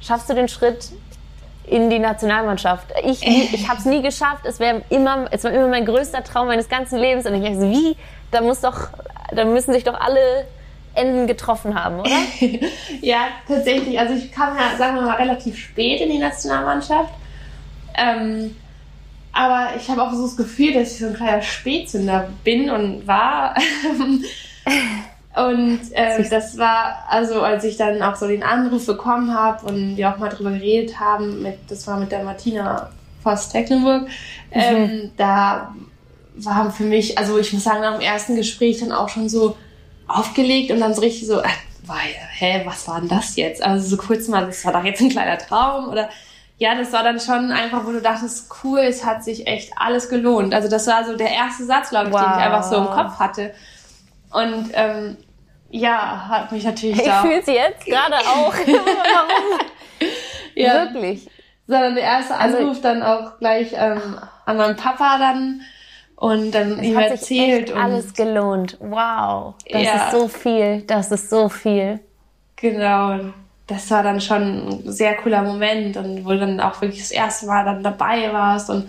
schaffst du den Schritt in die Nationalmannschaft. Ich, ich habe es nie geschafft. Es immer, es war immer mein größter Traum meines ganzen Lebens. Und ich dachte so, wie? Da muss doch, da müssen sich doch alle Enden getroffen haben, oder? [laughs] ja, tatsächlich. Also ich kam ja, sagen wir mal, relativ spät in die Nationalmannschaft. Ähm, aber ich habe auch so das Gefühl, dass ich so ein kleiner Spätzünder bin und war. [laughs] und ähm, das war, also als ich dann auch so den Anruf bekommen habe und wir auch mal drüber geredet haben, mit, das war mit der Martina Voss-Tecklenburg, mhm. ähm, da war für mich, also ich muss sagen, nach dem ersten Gespräch dann auch schon so aufgelegt und dann so richtig so, äh, war, hä, was war denn das jetzt? Also so kurz mal, das war doch jetzt ein kleiner Traum oder ja, das war dann schon einfach, wo du dachtest, cool, es hat sich echt alles gelohnt. Also das war so der erste Satz, glaube ich, wow. den ich einfach so im Kopf hatte. Und ähm, ja, hat mich natürlich ich da... Ich fühle es jetzt gerade auch. Warum? [laughs] [laughs] ja. Wirklich. Sondern der erste also Anruf also, dann auch gleich ähm, an meinen Papa dann und dann ihm erzählt. und alles gelohnt. Wow, das ja. ist so viel, das ist so viel. Genau, das war dann schon ein sehr cooler Moment und wo du dann auch wirklich das erste Mal dann dabei warst und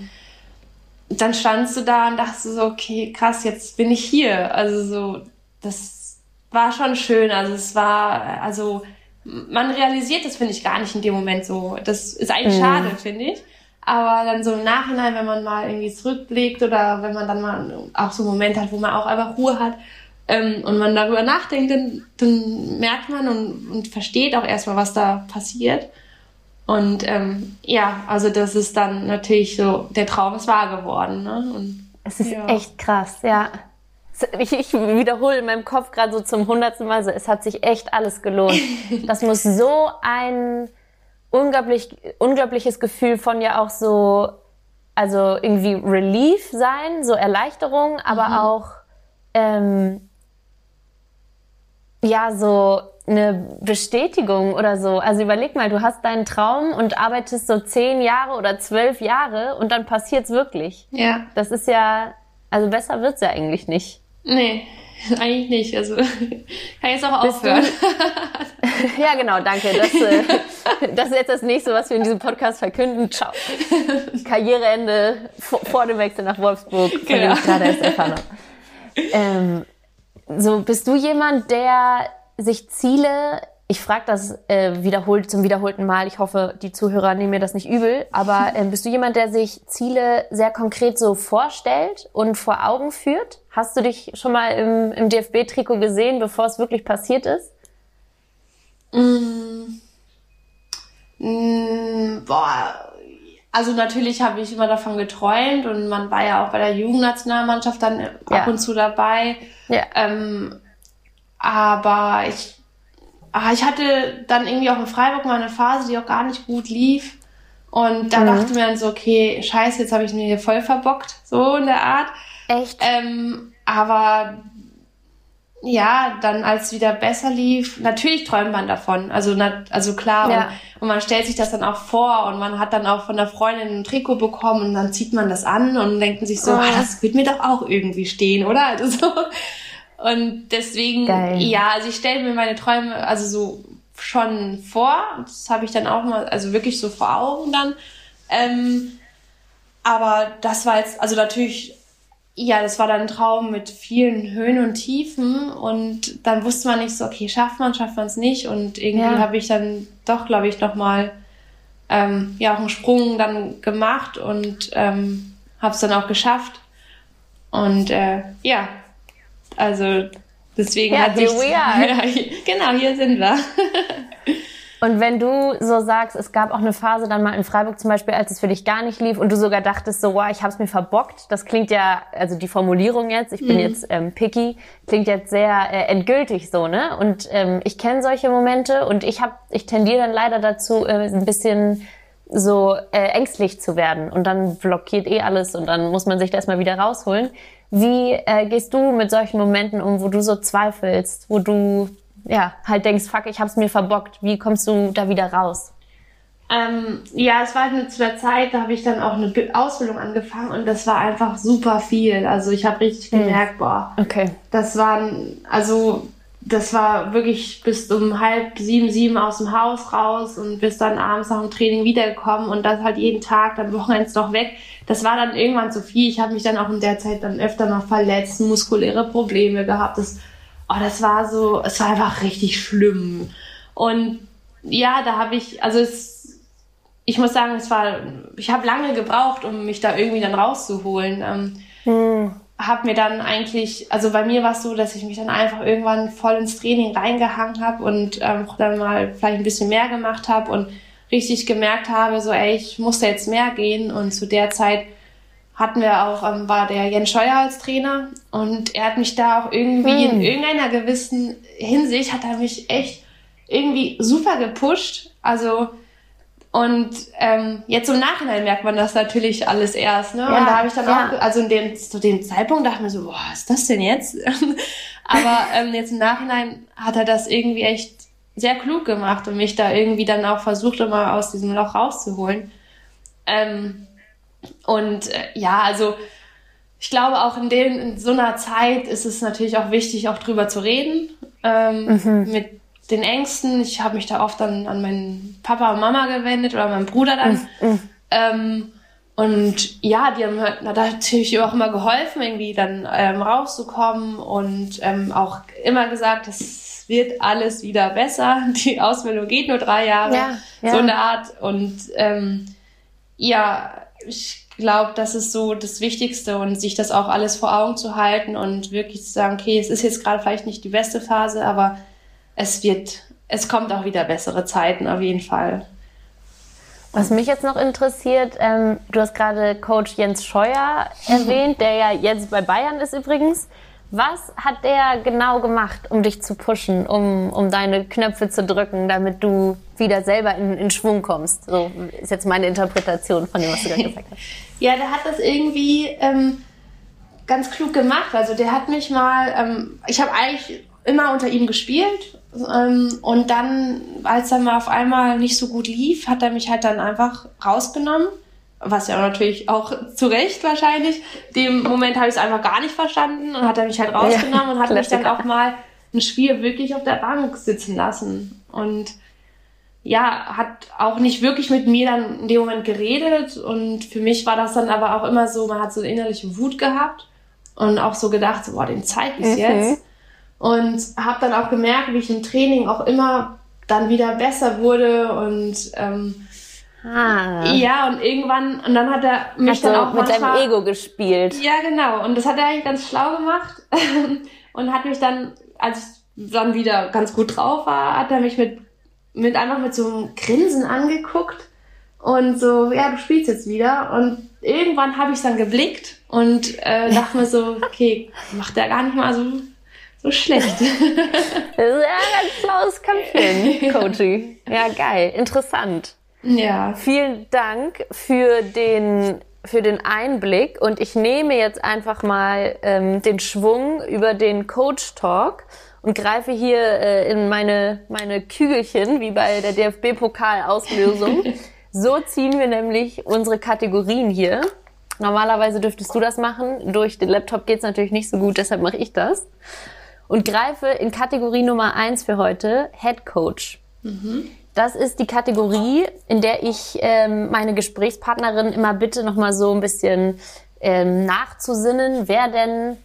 dann standst du da und dachtest so, okay, krass, jetzt bin ich hier. Also so, das war schon schön. Also es war, also man realisiert das, finde ich, gar nicht in dem Moment so. Das ist eigentlich mhm. schade, finde ich. Aber dann so im Nachhinein, wenn man mal irgendwie zurückblickt oder wenn man dann mal auch so einen Moment hat, wo man auch einfach Ruhe hat ähm, und man darüber nachdenkt, dann, dann merkt man und, und versteht auch erstmal, was da passiert. Und ähm, ja, also das ist dann natürlich so, der Traum ist wahr geworden. Ne? Und, es ist ja. echt krass, ja. Ich, ich wiederhole in meinem Kopf gerade so zum hundertsten Mal so, es hat sich echt alles gelohnt. [laughs] Das muss so ein unglaublich, unglaubliches Gefühl von ja auch so, also irgendwie Relief sein, so Erleichterung, aber mhm. auch ähm, ja so eine Bestätigung oder so. Also überleg mal, du hast deinen Traum und arbeitest so zehn Jahre oder zwölf Jahre und dann passiert's wirklich. Ja. Das ist ja, also besser wird's ja eigentlich nicht. Nee. [laughs] Eigentlich nicht. Also [laughs] kann ich jetzt auch Bist aufhören. [laughs] ja, genau, danke. Das, äh, das ist jetzt das nächste, was wir in diesem Podcast verkünden. Ciao. Karriereende vor, vor dem Wechsel nach Wolfsburg, von genau. dem ich gerade erst erfahren habe. Ähm, so, bist du jemand, der sich Ziele ich frage das äh, wiederholt zum wiederholten Mal. Ich hoffe, die Zuhörer nehmen mir das nicht übel. Aber [laughs] äh, bist du jemand, der sich Ziele sehr konkret so vorstellt und vor Augen führt? Hast du dich schon mal im, im DFB-Trikot gesehen, bevor es wirklich passiert ist? Mm. Mm, boah. Also natürlich habe ich immer davon geträumt und man war ja auch bei der Jugendnationalmannschaft dann ja. ab und zu dabei. Ja. Ähm, aber ich ah, ich hatte dann irgendwie auch in Freiburg mal eine Phase, die auch gar nicht gut lief. Und da mhm. dachte mir dann so, okay, scheiße, jetzt habe ich mir hier voll verbockt, so in der Art. Echt? Ähm, aber ja, dann als es wieder besser lief, natürlich träumt man davon. Also, na, also klar, ja. und, und, man stellt sich das dann auch vor und man hat dann auch von der Freundin ein Trikot bekommen und dann zieht man das an und denkt sich so, oh. ah, das wird mir doch auch irgendwie stehen, oder? Also so. Und deswegen, Geil. ja, also ich stelle mir meine Träume also so schon vor. Das habe ich dann auch mal, also wirklich so vor Augen dann. Ähm, aber das war jetzt, also natürlich, ja, das war dann ein Traum mit vielen Höhen und Tiefen. Und dann wusste man nicht so, okay, schafft man, schafft man es nicht. Und irgendwie ja. habe ich dann doch, glaube ich, nochmal ähm, ja auch einen Sprung dann gemacht und ähm, habe es dann auch geschafft. Und äh, ja, also deswegen [laughs] ja, hat sich ja, genau hier sind wir. [laughs] Und wenn du so sagst, es gab auch eine Phase dann mal in Freiburg zum Beispiel, als es für dich gar nicht lief und du sogar dachtest so, wow, ich habe es mir verbockt. Das klingt ja, also die Formulierung jetzt, ich bin mhm. jetzt ähm, picky, klingt jetzt sehr äh, endgültig so, ne? Und ähm, ich kenne solche Momente und ich habe, ich tendiere dann leider dazu, äh, ein bisschen so äh, ängstlich zu werden und dann blockiert eh alles und dann muss man sich das mal wieder rausholen. Wie äh, gehst du mit solchen Momenten um, wo du so zweifelst, wo du ja halt denkst, fuck, ich hab's mir verbockt. Wie kommst du da wieder raus? Ähm, ja, es war halt zu der Zeit, da habe ich dann auch eine Ausbildung angefangen und das war einfach super viel. Also ich habe richtig hm. gemerkt, boah, okay. das waren, also das war wirklich bis um halb sieben, sieben aus dem Haus raus und bis dann abends nach dem Training wiedergekommen und das halt jeden Tag, dann Wochenends noch weg. Das war dann irgendwann zu viel. Ich habe mich dann auch in der Zeit dann öfter noch verletzt, muskuläre Probleme gehabt. Das, oh, das war so, es war einfach richtig schlimm. Und ja, da habe ich, also es, ich muss sagen, es war, ich habe lange gebraucht, um mich da irgendwie dann rauszuholen. Ähm, hm habe mir dann eigentlich, also bei mir war es so, dass ich mich dann einfach irgendwann voll ins Training reingehangen habe und ähm, dann mal vielleicht ein bisschen mehr gemacht habe und richtig gemerkt habe, so ey, ich muss da jetzt mehr gehen und zu der Zeit hatten wir auch, ähm, war der Jens Scheuer als Trainer und er hat mich da auch irgendwie hm. in irgendeiner gewissen Hinsicht hat er mich echt irgendwie super gepusht. Also und ähm, jetzt im Nachhinein merkt man das natürlich alles erst. Ne? Ja, und da habe ich dann ja. auch, also in dem, zu dem Zeitpunkt dachte ich mir so, boah, was ist das denn jetzt? [laughs] Aber ähm, jetzt im Nachhinein hat er das irgendwie echt sehr klug gemacht und mich da irgendwie dann auch versucht, immer aus diesem Loch rauszuholen. Ähm, und äh, ja, also ich glaube auch in, dem, in so einer Zeit ist es natürlich auch wichtig, auch drüber zu reden. Ähm, mhm. Mit den Ängsten. Ich habe mich da oft dann an meinen Papa und Mama gewendet oder meinen Bruder dann. Mm, Ähm, und ja, die haben halt natürlich auch immer geholfen, irgendwie dann ähm, rauszukommen und ähm, auch immer gesagt, es wird alles wieder besser. [laughs] Die Ausbildung geht nur drei Jahre, ja, ja. so eine Art. Und ähm, ja, ich glaube, das ist so das Wichtigste und sich das auch alles vor Augen zu halten und wirklich zu sagen, okay, es ist jetzt gerade vielleicht nicht die beste Phase, aber es wird, es kommt auch wieder bessere Zeiten auf jeden Fall. Was mich jetzt noch interessiert, ähm, du hast gerade Coach Jens Scheuer [laughs] erwähnt, der ja jetzt bei Bayern ist übrigens. Was hat der genau gemacht, um dich zu pushen, um, um deine Knöpfe zu drücken, damit du wieder selber in, in Schwung kommst? So ist jetzt meine Interpretation von dem, was du gerade [laughs] gesagt hast. ja, der hat das irgendwie ähm, ganz klug gemacht. Also der hat mich mal, ähm, ich habe eigentlich immer unter ihm gespielt und dann, als er mal auf einmal nicht so gut lief, hat er mich halt dann einfach rausgenommen. Was ja natürlich auch [laughs] zu Recht wahrscheinlich. Dem Moment habe ich es einfach gar nicht verstanden und hat er mich halt rausgenommen ja, und hat mich dann auch mal ein Spiel wirklich auf der Bank sitzen lassen. Und ja, hat auch nicht wirklich mit mir dann in dem Moment geredet. Und für mich war das dann aber auch immer so, man hat so eine innerliche Wut gehabt und auch so gedacht, so, boah, den zeig ich mhm. jetzt. Und habe dann auch gemerkt, wie ich im Training auch immer dann wieder besser wurde und ähm, ah. ja und irgendwann und dann hat er mich hat dann auch mit seinem Ego gespielt. Ja genau und das hat er eigentlich ganz schlau gemacht [laughs] und hat mich dann als ich dann wieder ganz gut drauf war, hat er mich mit mit einfach mit so einem Grinsen angeguckt und so ja du spielst jetzt wieder und irgendwann habe ich dann geblickt und äh, dachte mir so okay macht er gar nicht mal so so schlecht. [laughs] ja ganz schlaues Köpfchen, Coachy. Ja, geil. Interessant. Ja. Vielen Dank für den für den Einblick und ich nehme jetzt einfach mal ähm, den Schwung über den Coach Talk und greife hier äh, in meine meine Kügelchen wie bei der DFB Pokal Auslösung. [laughs] so ziehen wir nämlich unsere Kategorien hier. Normalerweise dürftest du das machen. Durch den Laptop geht's natürlich nicht so gut, deshalb mache ich das und greife in Kategorie Nummer eins für heute, Head Coach. Mhm. Das ist die Kategorie, in der ich ähm, meine Gesprächspartnerin immer bitte nochmal so ein bisschen ähm, nachzusinnen, wer denn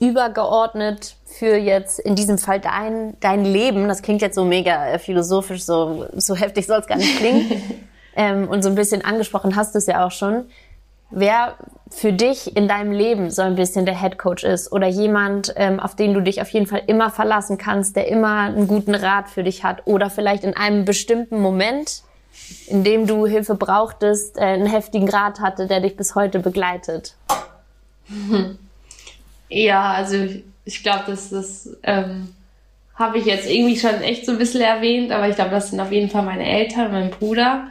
übergeordnet für jetzt in diesem Fall dein, dein Leben, das klingt jetzt so mega äh, philosophisch, so, so heftig soll es gar nicht klingen, [laughs] ähm, und so ein bisschen angesprochen hast du es ja auch schon, wer für dich in deinem Leben so ein bisschen der Head Coach ist oder jemand, ähm, auf den du dich auf jeden Fall immer verlassen kannst, der immer einen guten Rat für dich hat oder vielleicht in einem bestimmten Moment, in dem du Hilfe brauchtest, äh, einen heftigen Rat hatte, der dich bis heute begleitet. [laughs] Ja, also ich glaube, dass das ähm, habe ich jetzt irgendwie schon echt so ein bisschen erwähnt, aber ich glaube, das sind auf jeden Fall meine Eltern, mein Bruder.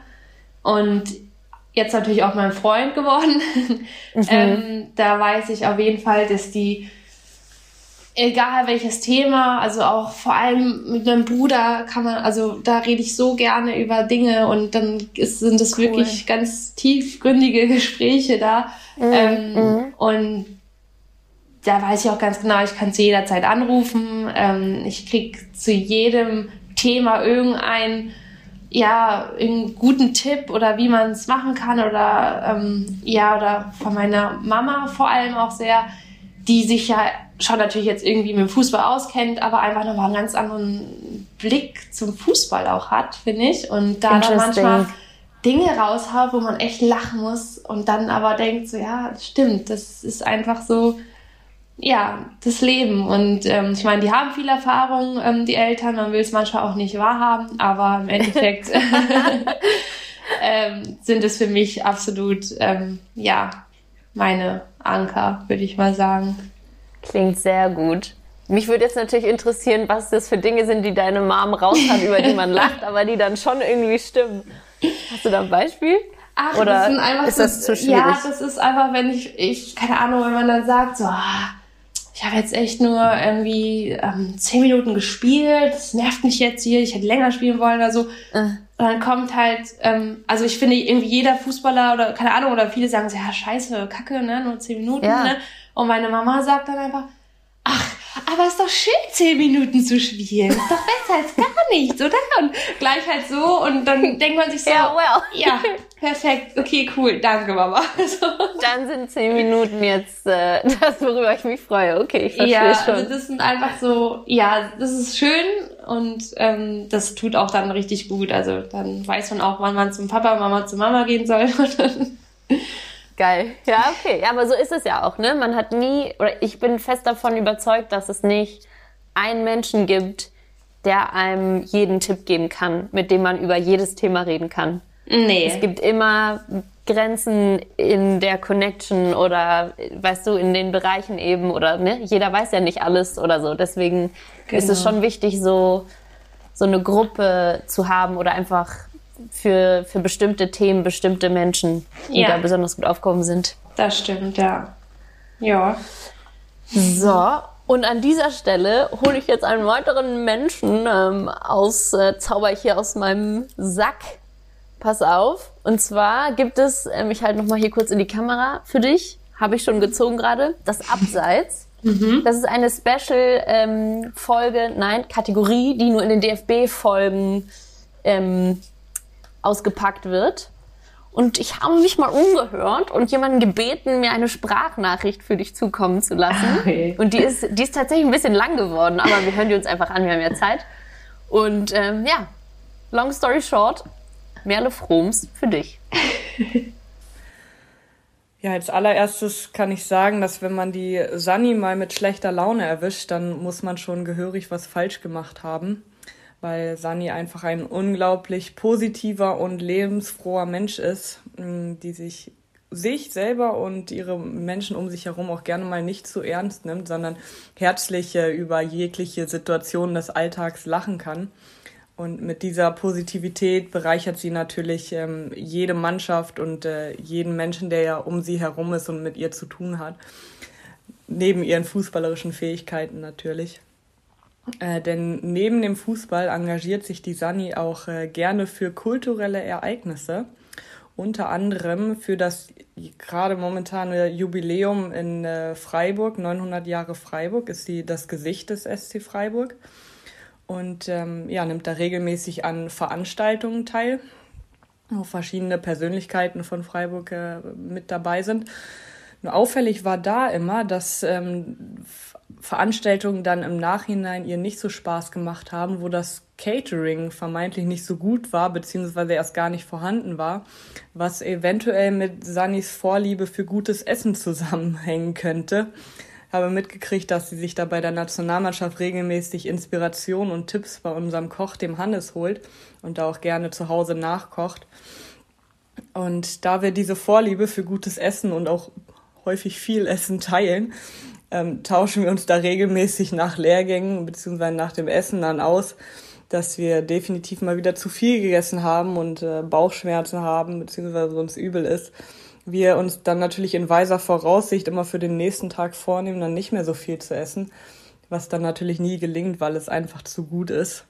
Und jetzt natürlich auch mein Freund geworden. [laughs] Mhm. ähm, da weiß ich auf jeden Fall, dass die egal welches Thema, also auch vor allem mit meinem Bruder kann man, also da rede ich so gerne über Dinge und dann ist, sind es cool. wirklich ganz tiefgründige Gespräche da. Mhm. Ähm, mhm. Und da weiß ich auch ganz genau, ich kann zu jeder Zeit anrufen. Ähm, ich krieg zu jedem Thema irgendein ja, einen guten Tipp oder wie man es machen kann oder ähm, ja, oder von meiner Mama vor allem auch sehr, die sich ja schon natürlich jetzt irgendwie mit dem Fußball auskennt, aber einfach nochmal einen ganz anderen Blick zum Fußball auch hat, finde ich. Und da dann manchmal Dinge raushaut, wo man echt lachen muss und dann aber denkt so, ja, stimmt, das ist einfach so, ja, das Leben. Und ähm, ich meine, die haben viel Erfahrung, ähm, die Eltern, man will es manchmal auch nicht wahrhaben, aber im Endeffekt [laughs] ähm, sind es für mich absolut, ähm, ja, meine Anker, würde ich mal sagen. Klingt sehr gut. Mich würde jetzt natürlich interessieren, was das für Dinge sind, die deine Mom raus hat, über die man [laughs] lacht, aber die dann schon irgendwie stimmen. Hast du da ein Beispiel? Ach, Oder das sind einfach ist das zu schwierig? Ja, das ist einfach, wenn ich, ich, keine Ahnung, wenn man dann sagt, so, ah, ich habe jetzt echt nur irgendwie ähm, zehn Minuten gespielt, das nervt mich jetzt hier, ich hätte länger spielen wollen oder so. Uh. Und dann kommt halt, ähm, also ich finde irgendwie jeder Fußballer oder keine Ahnung, oder viele sagen so, ja, scheiße, Kacke, ne, nur zehn Minuten, ja. ne? Und meine Mama sagt dann einfach, ach, aber ist doch schön, zehn Minuten zu spielen. Ist doch besser als gar nichts, oder? Und gleich halt so und dann denkt man sich so, ja, well. ja perfekt, okay, cool, danke Mama. [laughs] So. Dann sind zehn Minuten jetzt äh, das, worüber ich mich freue. Okay, ich verstehe ja, schon. Also das sind einfach so, ja, das ist schön und ähm, das tut auch dann richtig gut. Also dann weiß man auch, wann man zum Papa, Mama zu Mama gehen soll. [laughs] Geil. Ja, okay. Ja, aber so ist es ja auch, ne? Man hat nie, oder ich bin fest davon überzeugt, dass es nicht einen Menschen gibt, der einem jeden Tipp geben kann, mit dem man über jedes Thema reden kann. Nee. Es gibt immer Grenzen in der Connection oder, weißt du, in den Bereichen eben oder, ne? Jeder weiß ja nicht alles oder so. Deswegen genau. ist es genau. schon wichtig, so, so eine Gruppe zu haben oder einfach für, für bestimmte Themen, bestimmte Menschen, die ja. da besonders gut aufgehoben sind. Das stimmt, ja. Ja. So, und an dieser Stelle hole ich jetzt einen weiteren Menschen ähm, aus, äh, zauber ich hier aus meinem Sack. Pass auf. Und zwar gibt es, ähm, ich halte nochmal hier kurz in die Kamera für dich, habe ich schon gezogen gerade, das Abseits. Mhm. Das ist eine Special-Folge, ähm, nein, Kategorie, die nur in den DFB-Folgen ähm, ausgepackt wird. Und ich habe mich mal umgehört und jemanden gebeten, mir eine Sprachnachricht für dich zukommen zu lassen. Okay. Und die ist, die ist tatsächlich ein bisschen lang geworden, aber wir hören die uns einfach an, wir haben ja Zeit. Und ähm, ja, long story short, Merle Froms für dich. [laughs] Ja, als allererstes kann ich sagen, dass wenn man die Sunny mal mit schlechter Laune erwischt, dann muss man schon gehörig was falsch gemacht haben weil Sani einfach ein unglaublich positiver und lebensfroher Mensch ist, mm, die sich sich selber und ihre Menschen um sich herum auch gerne mal nicht zu ernst nimmt, sondern herzlich über jegliche Situation des Alltags lachen kann. Und mit dieser Positivität bereichert sie natürlich ähm, jede Mannschaft und äh, jeden Menschen, der ja um sie herum ist und mit ihr zu tun hat. Neben ihren fußballerischen Fähigkeiten natürlich. Äh, denn neben dem Fußball engagiert sich die Sani auch äh, gerne für kulturelle Ereignisse. Unter anderem für das gerade momentane Jubiläum in äh, Freiburg, 900 Jahre Freiburg, ist sie das Gesicht des SC Freiburg. Und ähm, ja, nimmt da regelmäßig an Veranstaltungen teil, wo verschiedene Persönlichkeiten von Freiburg äh, mit dabei sind. Nur auffällig war da immer, dass ähm, Veranstaltungen dann im Nachhinein ihr nicht so Spaß gemacht haben, wo das Catering vermeintlich nicht so gut war, beziehungsweise erst gar nicht vorhanden war, was eventuell mit Sannys Vorliebe für gutes Essen zusammenhängen könnte. Habe mitgekriegt, dass sie sich da bei der Nationalmannschaft regelmäßig Inspiration und Tipps bei unserem Koch, dem Hannes, holt und da auch gerne zu Hause nachkocht. Und da wir diese Vorliebe für gutes Essen und auch häufig viel Essen teilen, ähm, tauschen wir uns da regelmäßig nach Lehrgängen beziehungsweise nach dem Essen dann aus, dass wir definitiv mal wieder zu viel gegessen haben und äh, Bauchschmerzen haben beziehungsweise uns übel ist. Wir uns dann natürlich in weiser Voraussicht immer für den nächsten Tag vornehmen, dann nicht mehr so viel zu essen, was dann natürlich nie gelingt, weil es einfach zu gut ist.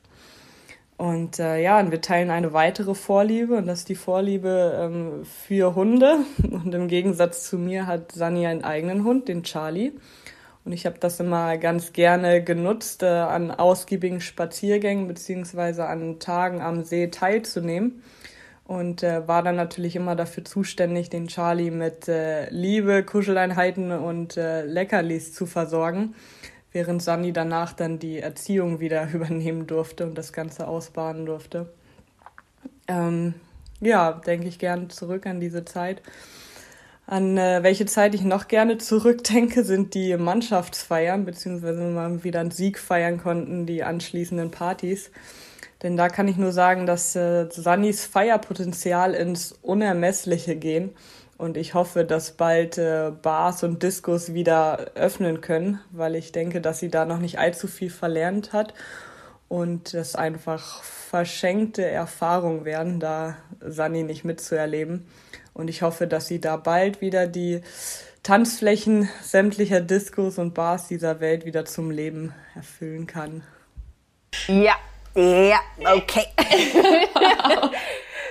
Und äh, ja, und wir teilen eine weitere Vorliebe und das ist die Vorliebe ähm, für Hunde. [laughs] Und im Gegensatz zu mir hat Sani einen eigenen Hund, den Charlie. Und ich habe das immer ganz gerne genutzt, äh, an ausgiebigen Spaziergängen beziehungsweise an Tagen am See teilzunehmen. Und äh, war dann natürlich immer dafür zuständig, den Charlie mit äh, Liebe, Kuscheleinheiten und äh, Leckerlis zu versorgen, während Sani danach dann die Erziehung wieder [laughs] übernehmen durfte und das Ganze ausbaden durfte. Ähm, ja, denke ich gern zurück an diese Zeit. An äh, welche Zeit ich noch gerne zurückdenke, sind die Mannschaftsfeiern, beziehungsweise wenn wir wieder einen Sieg feiern konnten, die anschließenden Partys. Denn da kann ich nur sagen, dass äh, Sannys Feierpotenzial ins Unermessliche gehen. Und ich hoffe, dass bald äh, Bars und Diskos wieder öffnen können, weil ich denke, dass sie da noch nicht allzu viel verlernt hat und es einfach verschenkte Erfahrungen werden, da Sani nicht mitzuerleben. Und ich hoffe, dass sie da bald wieder die Tanzflächen sämtlicher Diskos und Bars dieser Welt wieder zum Leben erfüllen kann. Ja, ja, okay. [laughs]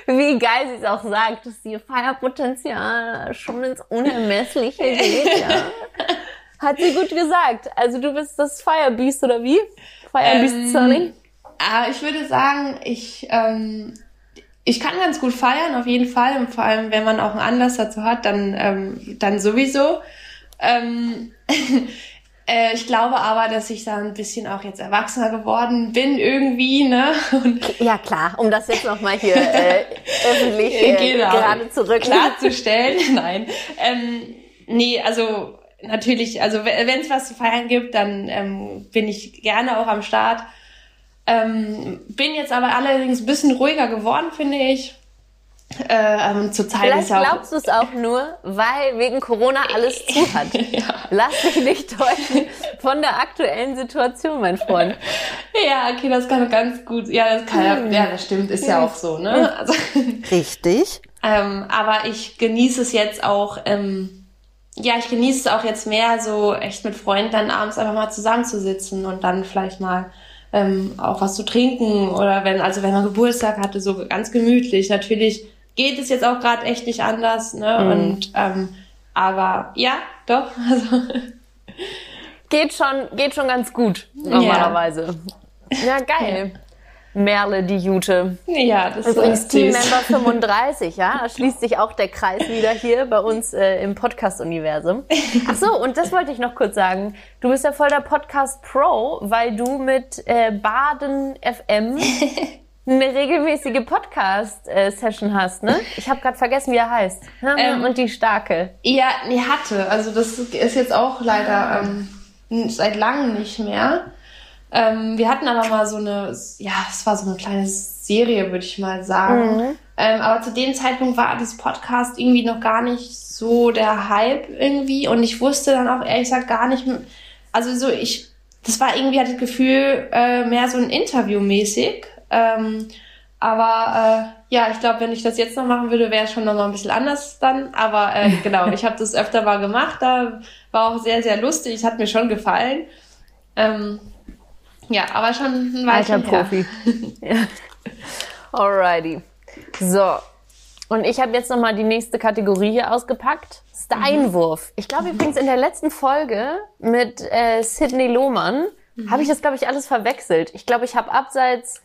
Wie geil sie es auch sagt, dass ihr Feierpotenzial schon ins Unermessliche geht, ja. [laughs] Hat sie gut gesagt. Also du bist das Firebeast oder wie? Firebeast ähm, Sunny? Ah, ich würde sagen, ich ähm, ich kann ganz gut feiern, auf jeden Fall. Und vor allem, wenn man auch einen Anlass dazu hat, dann, ähm, dann sowieso. Ähm, [laughs] äh, ich glaube aber, dass ich da ein bisschen auch jetzt erwachsener geworden bin irgendwie, ne? [laughs] Und ja klar, um das jetzt nochmal hier äh, [laughs] öffentlich äh, genau, gerade zurück klarzustellen. Nein. Ähm, nee, also natürlich, also wenn es was zu feiern gibt, dann ähm, bin ich gerne auch am Start. Ähm, bin jetzt aber allerdings ein bisschen ruhiger geworden, finde ich. Äh, ähm, zur Zeit Vielleicht glaubst du es auch nur, weil wegen Corona alles zu hat. [laughs] ja. Lass dich nicht täuschen von der aktuellen Situation, mein Freund. [laughs] Ja, okay, das kann ganz gut. Ja, das kann ja, ja das stimmt, ist ja auch so, ne? Also, [laughs] Richtig. ähm, aber ich genieße es jetzt auch. Ähm, ja, ich genieße es auch jetzt mehr, so echt mit Freunden dann abends einfach mal zusammenzusitzen und dann vielleicht mal ähm, auch was zu trinken oder wenn, also wenn man Geburtstag hatte, so ganz gemütlich. Natürlich geht es jetzt auch gerade echt nicht anders, ne? Mhm. Und ähm, aber ja, doch. [laughs] Also. Geht schon, geht schon ganz gut, normalerweise. Ja, ja geil. Merle, die Jute. Ja, das ist Übrigens Teammember 35, [laughs] ja. Da schließt sich auch der Kreis wieder hier bei uns äh, im Podcast-Universum. Ach so, und das wollte ich noch kurz sagen. Du bist ja voll der Podcast-Pro, weil du mit äh, Baden FM eine regelmäßige Podcast-Session hast, ne? Ich habe gerade vergessen, wie er heißt. Ähm, und die Starke. Ja, die hatte. Also das ist jetzt auch leider ähm, seit langem nicht mehr. Ähm, wir hatten aber mal so eine, ja, es war so eine kleine Serie, würde ich mal sagen. Mhm. Ähm, aber zu dem Zeitpunkt war das Podcast irgendwie noch gar nicht so der Hype irgendwie. Und ich wusste dann auch ehrlich gesagt gar nicht, also so ich, das war irgendwie, hatte das Gefühl, äh, mehr so ein Interview mäßig. Ähm, aber äh, ja, ich glaube, wenn ich das jetzt noch machen würde, wäre es schon noch mal ein bisschen anders dann. Aber äh, [laughs] genau, ich habe das öfter mal gemacht. Da war auch sehr, sehr lustig. Hat mir schon gefallen. Ähm, ja, aber schon ein Alter Profi. [laughs] ja. Alrighty. So. Und ich habe jetzt nochmal die nächste Kategorie hier ausgepackt. Steinwurf. Ich glaube übrigens in der letzten Folge mit äh, Sidney Lohmann mhm. habe ich das, glaube ich, alles verwechselt. Ich glaube, ich habe Abseits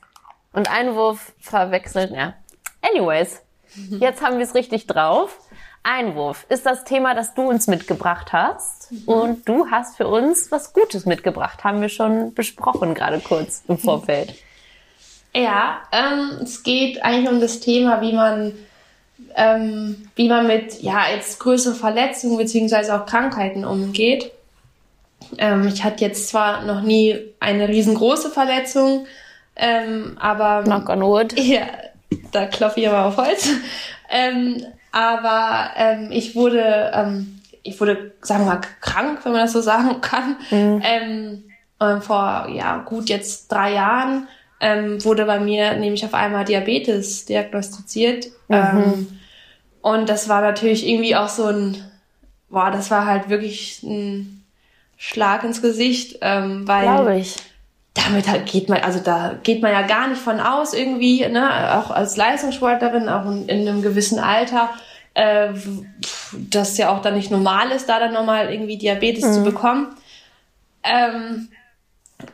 und Einwurf verwechselt. Ja. Anyways, mhm. [laughs] jetzt haben wir es richtig drauf. Einwurf ist das Thema, das du uns mitgebracht hast. Mhm. Und du hast für uns was Gutes mitgebracht. Haben wir schon besprochen, gerade kurz im Vorfeld. Ja, ähm, es geht eigentlich um das Thema, wie man, ähm, wie man mit ja, jetzt größeren Verletzungen beziehungsweise auch Krankheiten umgeht. Ähm, ich hatte jetzt zwar noch nie eine riesengroße Verletzung, ähm, aber. Knock on wood. Ja, da klopfe ich aber auf Holz. Ähm, aber ähm, ich wurde, ähm, ich wurde, sagen wir mal, krank, wenn man das so sagen kann. Mhm. Ähm, ähm, vor ja gut jetzt drei Jahren ähm, wurde bei mir nämlich auf einmal Diabetes diagnostiziert. Mhm. Ähm, und das war natürlich irgendwie auch so ein, boah, das war halt wirklich ein Schlag ins Gesicht, ähm, weil Glaube ich. damit halt geht man, also da geht man ja gar nicht von aus irgendwie, ne, auch als Leistungssportlerin, auch in, in einem gewissen Alter, äh, das ja auch dann nicht normal ist, da dann nochmal irgendwie Diabetes mhm. zu bekommen. Ähm,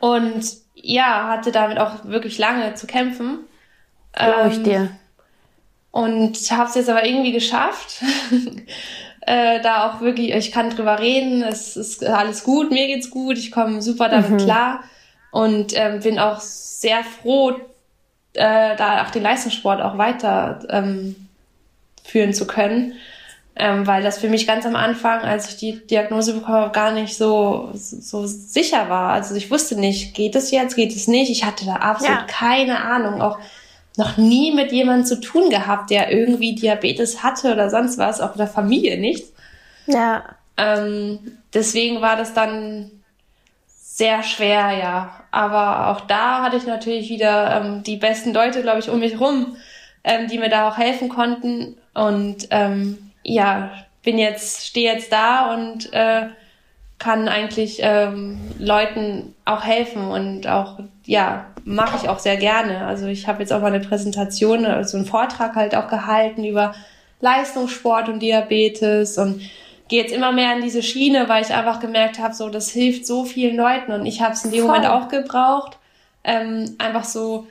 und ja, hatte damit auch wirklich lange zu kämpfen. Glaube ich ähm, dir. Und habe es jetzt aber irgendwie geschafft. [laughs] äh, da auch wirklich, ich kann drüber reden, es ist alles gut, mir geht's gut, ich komme super damit mhm. klar und ähm, bin auch sehr froh, äh, da auch den Leistungssport auch weiter ähm, führen zu können, ähm, weil das für mich ganz am Anfang, als ich die Diagnose bekommen habe, gar nicht so, so sicher war. Also ich wusste nicht, geht es jetzt, geht es nicht. Ich hatte da absolut ja. keine Ahnung, auch noch nie mit jemandem zu tun gehabt, der irgendwie Diabetes hatte oder sonst was, auch in der Familie nicht. Ja. Ähm, deswegen war das dann sehr schwer, ja. Aber auch da hatte ich natürlich wieder ähm, die besten Leute, glaube ich, um mich rum, ähm, die mir da auch helfen konnten. Und ähm, ja, bin jetzt, stehe jetzt da und äh, kann eigentlich ähm, Leuten auch helfen und auch, ja, mache ich auch sehr gerne. Also ich habe jetzt auch mal eine Präsentation, also einen Vortrag halt auch gehalten über Leistungssport und Diabetes und gehe jetzt immer mehr in diese Schiene, weil ich einfach gemerkt habe, so das hilft so vielen Leuten und ich habe es in dem Voll. Moment auch gebraucht. Ähm, einfach so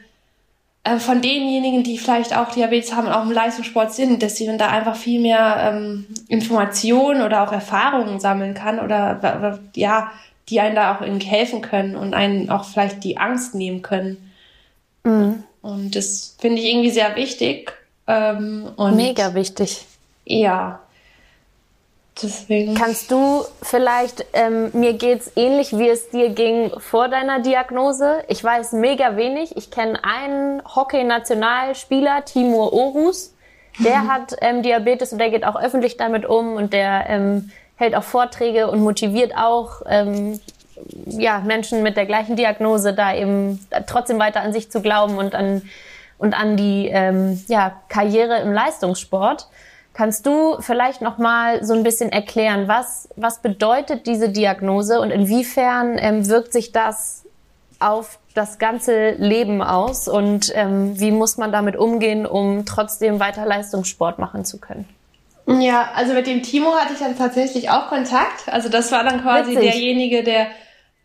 äh, von denjenigen, die vielleicht auch Diabetes haben und auch im Leistungssport sind, dass sie dann da einfach viel mehr ähm, Informationen oder auch Erfahrungen sammeln kann oder, oder ja, die einen da auch irgendwie helfen können und einen auch vielleicht die Angst nehmen können. Mhm. Und das finde ich irgendwie sehr wichtig. Ähm, und Mega wichtig. Ja, Deswegen. Kannst du vielleicht, ähm, mir geht's ähnlich, wie es dir ging vor deiner Diagnose. Ich weiß mega wenig. Ich kenne einen Hockey-Nationalspieler, Timur Orus. Der mhm. hat ähm, Diabetes und der geht auch öffentlich damit um und der ähm, hält auch Vorträge und motiviert auch ähm, ja, Menschen mit der gleichen Diagnose da eben trotzdem weiter an sich zu glauben und an, und an die ähm, ja, Karriere im Leistungssport. Kannst du vielleicht noch mal so ein bisschen erklären, was, was bedeutet diese Diagnose und inwiefern ähm, wirkt sich das auf das ganze Leben aus und ähm, wie muss man damit umgehen, um trotzdem weiter Leistungssport machen zu können? Ja, also mit dem Timo hatte ich dann tatsächlich auch Kontakt. Also das war dann quasi Witzig. derjenige, der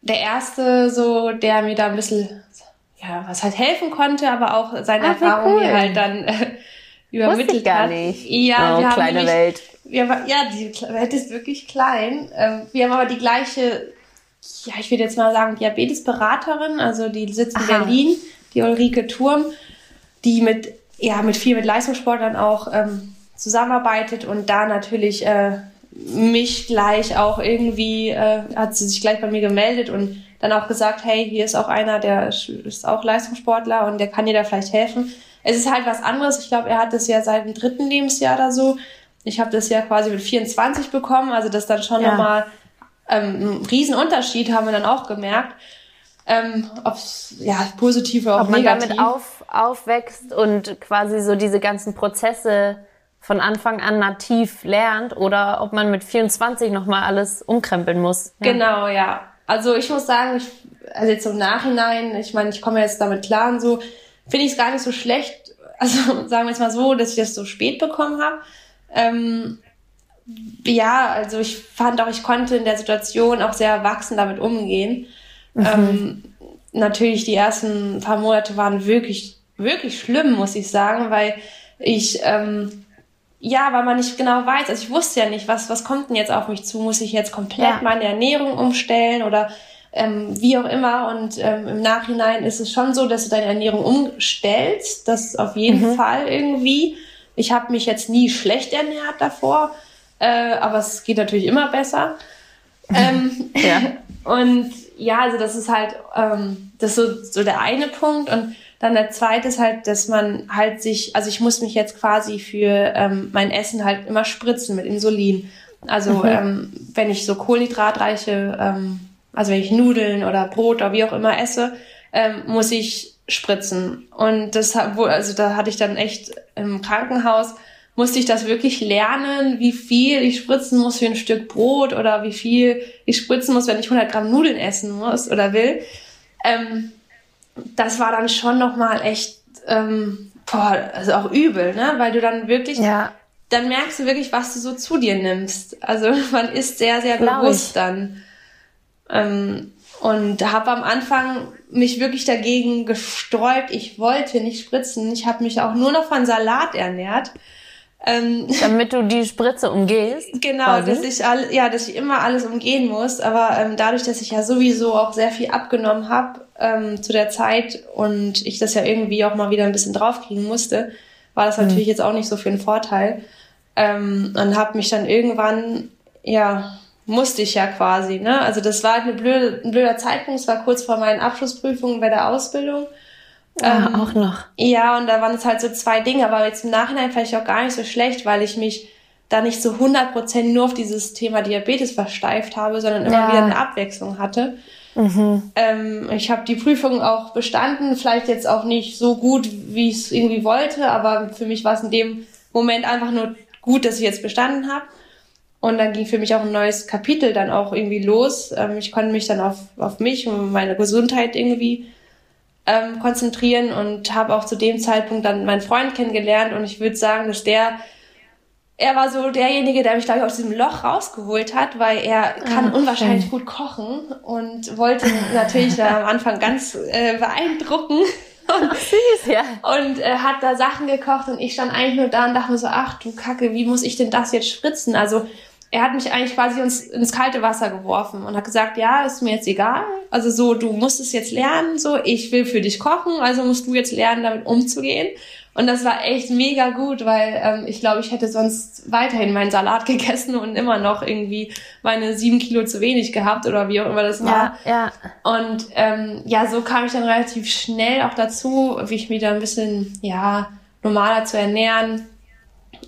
der erste, so der mir da ein bisschen ja was halt helfen konnte, aber auch seine Ach, Erfahrung cool. mir halt dann äh, [laughs] übermittelt Wusste ich gar hat. nicht. Ja, oh, wir haben kleine nämlich, Welt. Wir, ja, die Welt ist wirklich klein. Ähm, wir haben aber die gleiche, ja, ich würde jetzt mal sagen, Diabetesberaterin, also die sitzt in Aha. Berlin, die Ulrike Turm, die mit, ja, mit viel mit Leistungssportlern auch ähm, zusammenarbeitet und da natürlich äh, mich gleich auch irgendwie, äh, hat sie sich gleich bei mir gemeldet und dann auch gesagt, hey, hier ist auch einer, der ist auch Leistungssportler und der kann dir da vielleicht helfen es ist halt was anderes. Ich glaube, er hat das ja seit dem dritten Lebensjahr oder so. Ich habe das ja quasi mit 24 bekommen, also das dann schon ja. nochmal ähm, ein Riesenunterschied, haben wir dann auch gemerkt. Ähm, ob's, ja, positiv oder auch Ob man negativ. damit auf, aufwächst und quasi so diese ganzen Prozesse von Anfang an nativ lernt oder ob man mit 24 nochmal alles umkrempeln muss. Ja. Genau, ja. Also ich muss sagen, ich, also jetzt im Nachhinein, ich meine, ich komme jetzt damit klar und so, finde ich es gar nicht so schlecht, also [laughs] sagen wir es mal so, dass ich das so spät bekommen habe. Ähm, ja, also ich fand auch, ich konnte in der Situation auch sehr erwachsen damit umgehen. Mhm. Ähm, natürlich die ersten paar Monate waren wirklich, wirklich schlimm, muss ich sagen, weil ich, ähm, ja, weil man nicht genau weiß, also ich wusste ja nicht, was, was kommt denn jetzt auf mich zu? Muss ich jetzt komplett ja. meine Ernährung umstellen oder ähm, wie auch immer. Und ähm, im Nachhinein ist es schon so, dass du deine Ernährung umstellst. Das auf jeden mhm. Fall irgendwie. Ich habe mich jetzt nie schlecht ernährt davor, äh, aber es geht natürlich immer besser. ähm, [laughs] ja. [laughs] Und ja, also das ist halt ähm, das ist so, so der eine Punkt. Und dann der zweite ist halt, dass man halt sich, also ich muss mich jetzt quasi für ähm, mein Essen halt immer spritzen mit Insulin. Also mhm. ähm, wenn ich so kohlenhydratreiche ähm, also wenn ich Nudeln oder Brot oder wie auch immer esse, ähm, muss ich spritzen. Und das also da hatte ich dann echt im Krankenhaus, musste ich das wirklich lernen, wie viel ich spritzen muss für ein Stück Brot oder wie viel ich spritzen muss, wenn ich 100 Gramm Nudeln essen muss oder will. Ähm, das war dann schon nochmal echt, ähm, boah, also auch übel, ne? Weil du dann wirklich, ja. dann merkst du wirklich, was du so zu dir nimmst. Also [laughs] man ist sehr, sehr Glaub bewusst ich. dann. Ähm, und habe am Anfang mich wirklich dagegen gesträubt. Ich wollte nicht spritzen. Ich habe mich auch nur noch von Salat ernährt. Ähm, [laughs] Damit du die Spritze umgehst. Genau, quasi. dass ich all, ja, dass ich immer alles umgehen muss. Aber ähm, dadurch, dass ich ja sowieso auch sehr viel abgenommen habe ähm, zu der Zeit und ich das ja irgendwie auch mal wieder ein bisschen draufkriegen musste, war das mhm. natürlich jetzt auch nicht so für einen Vorteil. Ähm, und habe mich dann irgendwann, ja, musste ich ja quasi, ne? Also das war halt eine blöde, ein blöder Zeitpunkt. Es war kurz vor meinen Abschlussprüfungen bei der Ausbildung. Ja, ähm, auch noch. Ja, und da waren es halt so zwei Dinge, aber jetzt im Nachhinein vielleicht auch gar nicht so schlecht, weil ich mich da nicht so 100% nur auf dieses Thema Diabetes versteift habe, sondern immer ja. wieder eine Abwechslung hatte. Mhm. Ähm, ich habe die Prüfung auch bestanden, vielleicht jetzt auch nicht so gut, wie ich es irgendwie wollte, aber für mich war es in dem Moment einfach nur gut, dass ich jetzt bestanden habe. Und dann ging für mich auch ein neues Kapitel dann auch irgendwie los. Ähm, ich konnte mich dann auf, auf mich und meine Gesundheit irgendwie ähm, konzentrieren und habe auch zu dem Zeitpunkt dann meinen Freund kennengelernt und ich würde sagen, dass der er war so derjenige, der mich, glaube ich, aus diesem Loch rausgeholt hat, weil er kann oh, unwahrscheinlich schön. gut kochen und wollte [laughs] natürlich am Anfang ganz äh, beeindrucken. Und, süß, ja. Und äh, hat da Sachen gekocht und ich stand eigentlich nur da und dachte mir so, ach du Kacke, wie muss ich denn das jetzt spritzen? Also er hat mich eigentlich quasi ins, ins kalte Wasser geworfen und hat gesagt, ja, ist mir jetzt egal. Also so, du musst es jetzt lernen, so, ich will für dich kochen, also musst du jetzt lernen, damit umzugehen. Und das war echt mega gut, weil ähm, ich glaube, ich hätte sonst weiterhin meinen Salat [laughs] gegessen und immer noch irgendwie meine sieben Kilo zu wenig gehabt oder wie auch immer das war. Ja, ja. Und ähm, ja, so kam ich dann relativ schnell auch dazu, wie ich mich da ein bisschen ja normaler zu ernähren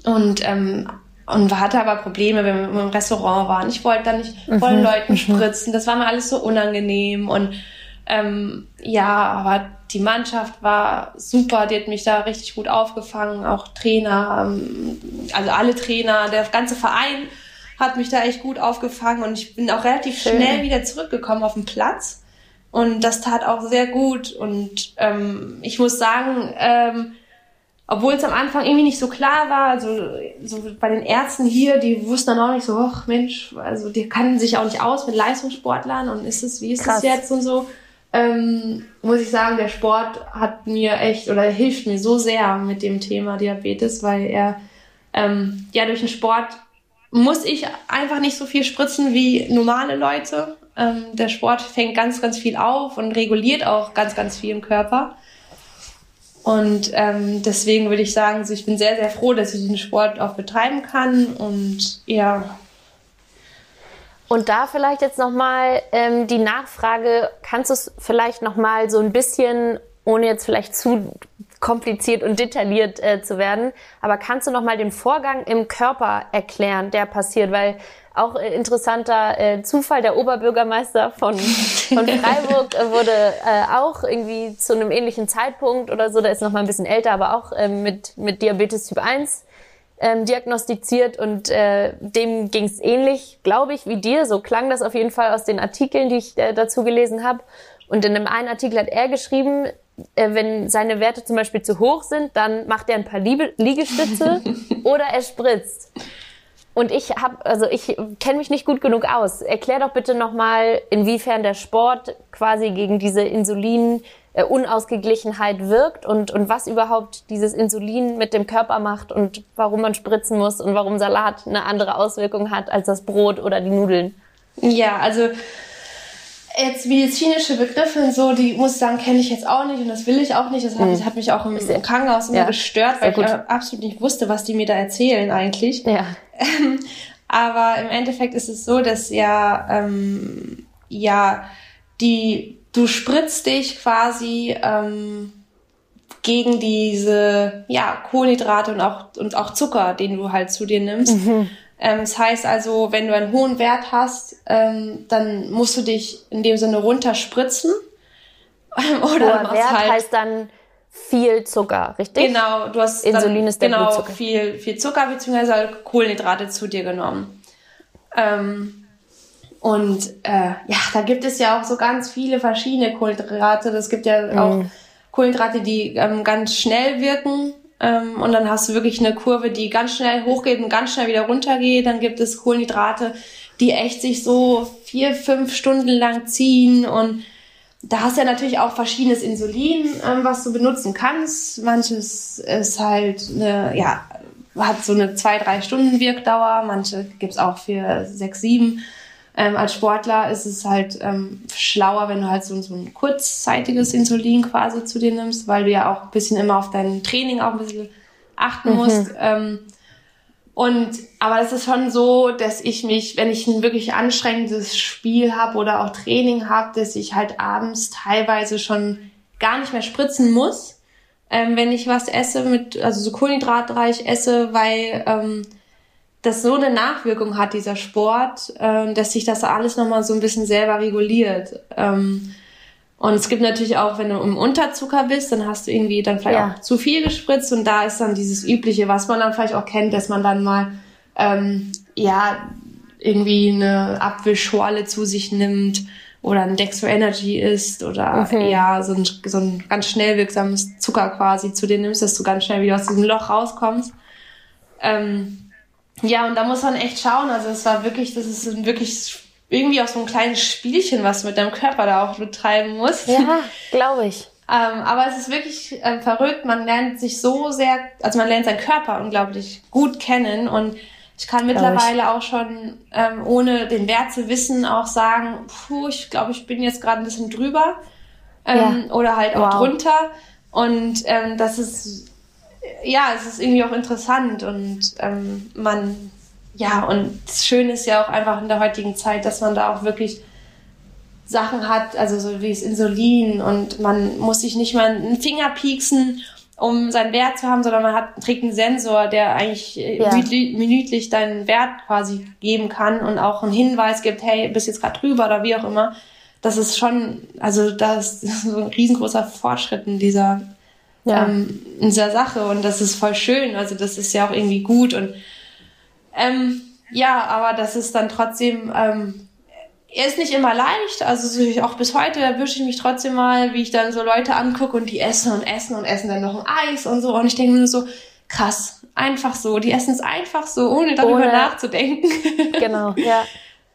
und ähm, und hatte aber Probleme, wenn wir im Restaurant waren. Ich wollte dann nicht mhm. vollen Leuten mhm. spritzen. Das war mir alles so unangenehm. Und ähm, ja, aber die Mannschaft war super. Die hat mich da richtig gut aufgefangen. Auch Trainer, ähm, also alle Trainer, der ganze Verein hat mich da echt gut aufgefangen. Und ich bin auch relativ Schön. schnell wieder zurückgekommen auf den Platz. Und das tat auch sehr gut. Und ähm, ich muss sagen, ähm, obwohl es am Anfang irgendwie nicht so klar war, also so bei den Ärzten hier, die wussten dann auch nicht so, ach Mensch, also die kannten sich auch nicht aus mit Leistungssportlern und ist es, wie ist es jetzt und so. Ähm, muss ich sagen, der Sport hat mir echt oder hilft mir so sehr mit dem Thema Diabetes, weil er ähm, ja durch den Sport muss ich einfach nicht so viel spritzen wie normale Leute. Ähm, der Sport fängt ganz, ganz viel auf und reguliert auch ganz, ganz viel im Körper. Und ähm, deswegen würde ich sagen, also ich bin sehr, sehr froh, dass ich den Sport auch betreiben kann und ja. Und da vielleicht jetzt nochmal ähm, die Nachfrage, kannst du es vielleicht nochmal so ein bisschen, ohne jetzt vielleicht zu kompliziert und detailliert äh, zu werden, aber kannst du nochmal den Vorgang im Körper erklären, der passiert? Weil auch äh, interessanter äh, Zufall, der Oberbürgermeister von, von [laughs] Freiburg äh, wurde äh, auch irgendwie zu einem ähnlichen Zeitpunkt oder so, der ist noch mal ein bisschen älter, aber auch äh, mit, mit Diabetes Typ 1 ähm, diagnostiziert und äh, dem ging es ähnlich, glaube ich, wie dir. So klang das auf jeden Fall aus den Artikeln, die ich äh, dazu gelesen habe. Und in einem einen Artikel hat er geschrieben, äh, wenn seine Werte zum Beispiel zu hoch sind, dann macht er ein paar Liegestütze [laughs] oder er spritzt. Und ich habe, also ich kenne mich nicht gut genug aus. Erklär doch bitte nochmal, inwiefern der Sport quasi gegen diese Insulin-Unausgeglichenheit wirkt und, und was überhaupt dieses Insulin mit dem Körper macht und warum man spritzen muss und warum Salat eine andere Auswirkung hat als das Brot oder die Nudeln. Ja, also jetzt medizinische Begriffe und so, die muss ich sagen, kenne ich jetzt auch nicht und das will ich auch nicht. Das hat, mhm. hat mich auch im, im Krankenhaus immer ja. gestört, weil ich absolut nicht wusste, was die mir da erzählen eigentlich. Ja. aber im Endeffekt ist es so, dass ja, ähm, ja, die, du spritzt dich quasi ähm, gegen diese ja, Kohlenhydrate und auch, und auch Zucker, den du halt zu dir nimmst. Mhm. Ähm, das heißt also, wenn du einen hohen Wert hast, ähm, dann musst du dich in dem Sinne runterspritzen. [laughs] Oder Hoher Wert halt heißt dann viel Zucker, richtig? Genau, du hast Insulin ist der genau, Blutzucker. viel, viel Zucker bzw. Kohlenhydrate zu dir genommen. Ähm, und äh, ja, da gibt es ja auch so ganz viele verschiedene Kohlenhydrate. Es gibt ja mm. auch Kohlenhydrate, die ähm, ganz schnell wirken. Ähm, und dann hast du wirklich eine Kurve, die ganz schnell hochgeht und ganz schnell wieder runtergeht. Dann gibt es Kohlenhydrate, die echt sich so vier, fünf Stunden lang ziehen und da hast du ja natürlich auch verschiedenes Insulin, ähm, was du benutzen kannst. Manches ist halt eine, ja, hat so eine zwei, drei Stunden Wirkdauer, manche gibt's auch für sechs, sieben. Ähm, als Sportler ist es halt ähm, schlauer, wenn du halt so, so ein kurzzeitiges Insulin quasi zu dir nimmst, weil du ja auch ein bisschen immer auf dein Training auch ein bisschen achten musst. Mhm. Ähm, und aber es ist schon so, dass ich mich, wenn ich ein wirklich anstrengendes Spiel habe oder auch Training habe, dass ich halt abends teilweise schon gar nicht mehr spritzen muss, ähm, wenn ich was esse mit, also so kohlenhydratreich esse, weil ähm, das so eine Nachwirkung hat, dieser Sport, äh, dass sich das alles nochmal so ein bisschen selber reguliert. Ähm, und es gibt natürlich auch, wenn du im Unterzucker bist, dann hast du irgendwie dann vielleicht ja. auch zu viel gespritzt und da ist dann dieses übliche, was man dann vielleicht auch kennt, dass man dann mal ähm, ja irgendwie eine Apfelschorle zu sich nimmt oder ein Dextro Energy isst oder okay. ja so ein, so ein ganz schnell wirksames Zucker quasi zu dir nimmst, dass du ganz schnell wieder aus diesem Loch rauskommst. Ähm, ja, und da muss man echt schauen. Also es war wirklich, das ist wirklich irgendwie auch so ein kleines Spielchen, was du mit deinem Körper da auch betreiben musst. Ja, [laughs] glaube ich. ähm, aber es ist wirklich äh, verrückt. Man lernt sich so sehr, also man lernt seinen Körper unglaublich gut kennen und ich kann mittlerweile ich. auch schon, ähm, ohne den Wert zu wissen, auch sagen, puh, ich glaube, ich bin jetzt gerade ein bisschen drüber ähm, ja. oder halt auch wow. drunter. Und ähm, das ist, ja, es ist irgendwie auch interessant und ähm, man ja, und das Schöne ist ja auch einfach in der heutigen Zeit, dass man da auch wirklich Sachen hat, also so wie das Insulin und man muss sich nicht mal einen Finger pieksen, um seinen Wert zu haben, sondern man hat, trägt einen Sensor, der eigentlich äh, ja. minütlich deinen Wert quasi geben kann und auch einen Hinweis gibt, hey, bist jetzt gerade drüber oder wie auch immer. Das ist schon, also das ist so ein riesengroßer Fortschritt in dieser, ja. ähm, in dieser Sache und das ist voll schön. Also das ist ja auch irgendwie gut und ähm, ja, aber das ist dann trotzdem, ähm, er ist nicht immer leicht. Also auch bis heute erwische ich mich trotzdem mal, wie ich dann so Leute angucke und die essen und essen und essen dann noch ein Eis und so. Und ich denke mir nur so, krass, einfach so. Die essen es einfach so, ohne darüber ohne, nachzudenken. [laughs] Genau, ja.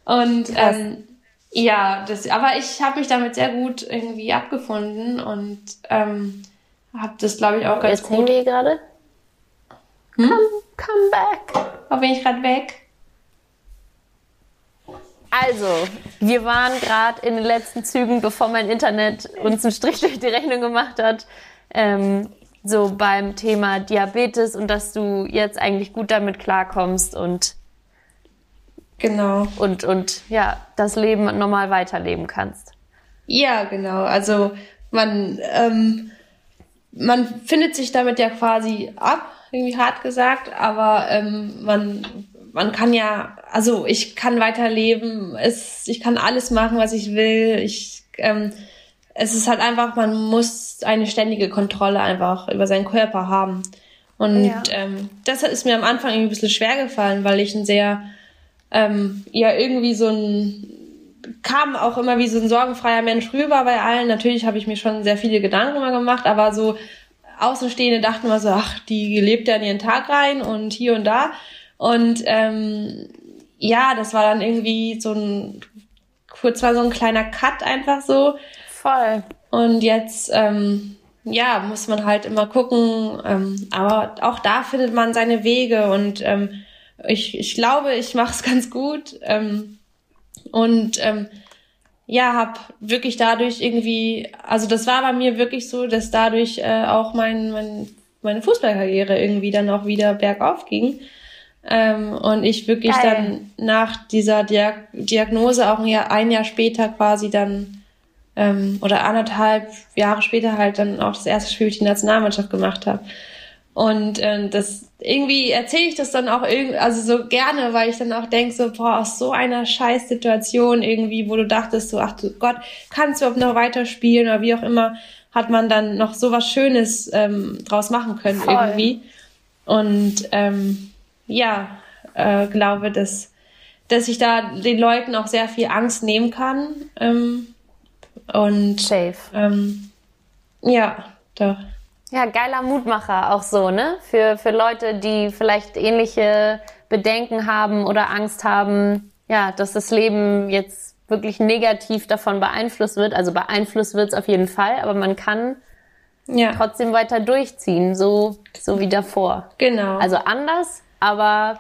Und ähm, ja, das, aber ich habe mich damit sehr gut irgendwie abgefunden und ähm, habe das, glaube ich, auch ganz Jetzt gut. Jetzt hängen wir gerade. Hm? Come, come back. Wo bin ich gerade weg? Also, wir waren gerade in den letzten Zügen, bevor mein Internet uns einen Strich durch die Rechnung gemacht hat, ähm, so beim Thema Diabetes und dass du jetzt eigentlich gut damit klarkommst und genau und und ja das Leben normal weiterleben kannst. Ja, genau. Also man ähm, man findet sich damit ja quasi ab irgendwie hart gesagt, aber ähm, man, man kann ja, also ich kann weiterleben, es, ich kann alles machen, was ich will. Ich, ähm, es ist halt einfach, man muss eine ständige Kontrolle einfach über seinen Körper haben. Und ja. ähm, das ist mir am Anfang irgendwie ein bisschen schwer gefallen, weil ich ein sehr, ähm, ja, irgendwie so ein, kam auch immer wie so ein sorgenfreier Mensch rüber bei allen. Natürlich habe ich mir schon sehr viele Gedanken immer gemacht, aber so Außenstehende dachten immer so, ach, die lebt ja in ihren Tag rein und hier und da. Und ähm, ja, das war dann irgendwie so ein, kurz war so ein kleiner Cut einfach so. Voll. Und jetzt, ähm, ja, muss man halt immer gucken. Ähm, aber auch da findet man seine Wege und ähm, ich, ich glaube, ich mache es [laughs] ganz gut. Ähm, und ähm, ja, habe wirklich dadurch irgendwie, also das war bei mir wirklich so, dass dadurch äh, auch mein, mein, meine Fußballkarriere irgendwie dann auch wieder bergauf ging. Ähm, und ich wirklich Geil. dann nach dieser Diag Diagnose auch ein Jahr, ein Jahr später quasi dann ähm, oder anderthalb Jahre später halt dann auch das erste Spiel für die Nationalmannschaft gemacht habe. Und äh, das irgendwie erzähle ich das dann auch irgendwie, also so gerne, weil ich dann auch denke, so, boah, aus so einer Scheißsituation irgendwie, wo du dachtest, so, ach du Gott, kannst du überhaupt noch weiterspielen oder wie auch immer, hat man dann noch so was Schönes ähm, draus machen können Voll. irgendwie. Und ähm, ja, äh, glaube, dass, dass ich da den Leuten auch sehr viel Angst nehmen kann. Ähm, und Safe. Ähm, ja, doch. Ja, geiler Mutmacher auch so, ne? Für, für Leute, die vielleicht ähnliche Bedenken haben oder Angst haben, ja, dass das Leben jetzt wirklich negativ davon beeinflusst wird. Also beeinflusst wird es auf jeden Fall, aber man kann ja. trotzdem weiter durchziehen, so, so wie davor. Genau. Also anders, aber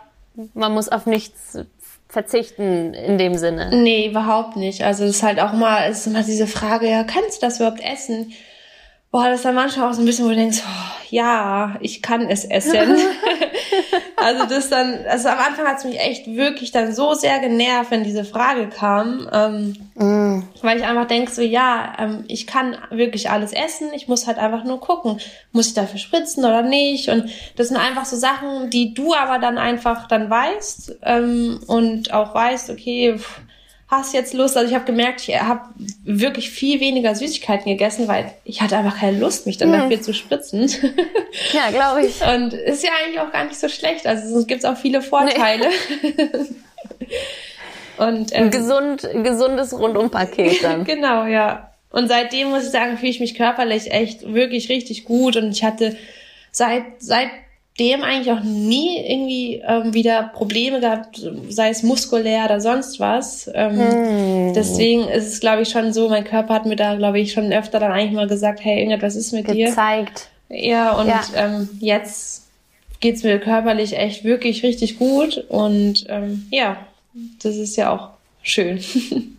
man muss auf nichts verzichten in dem Sinne. Nee, überhaupt nicht. Also es ist halt auch mal, es ist immer diese Frage, ja, kannst du das überhaupt essen? Boah, das ist dann manchmal auch so ein bisschen, wo du denkst, oh, ja, ich kann es essen. [laughs] also das dann, also am Anfang hat es mich echt wirklich dann so sehr genervt, wenn diese Frage kam, ähm, mm. weil ich einfach denk so, ja, ähm, ich kann wirklich alles essen, ich muss halt einfach nur gucken, muss ich dafür spritzen oder nicht und das sind einfach so Sachen, die du aber dann einfach dann weißt ähm, und auch weißt, okay, pff, hast jetzt Lust? Also ich habe gemerkt, ich habe wirklich viel weniger Süßigkeiten gegessen, weil ich hatte einfach keine Lust, mich dann hm. dafür zu spritzen. [laughs] Ja, glaube ich. Und ist ja eigentlich auch gar nicht so schlecht. Also es gibt auch viele Vorteile. Nee. [laughs] Und ähm, Gesund, gesundes Rundumpaket [laughs] dann. genau, ja. Und seitdem muss ich sagen, fühle ich mich körperlich echt wirklich richtig gut und ich hatte seit seit dem eigentlich auch nie irgendwie ähm, wieder Probleme gehabt, sei es muskulär oder sonst was. Ähm, mm. Deswegen ist es, glaube ich, schon so, mein Körper hat mir da, glaube ich, schon öfter dann eigentlich mal gesagt, hey, irgendetwas ist mit Gezeigt. dir. Gezeigt. Ja, und ja. Ähm, jetzt geht's mir körperlich echt wirklich richtig gut und ähm, ja, das ist ja auch schön. [laughs]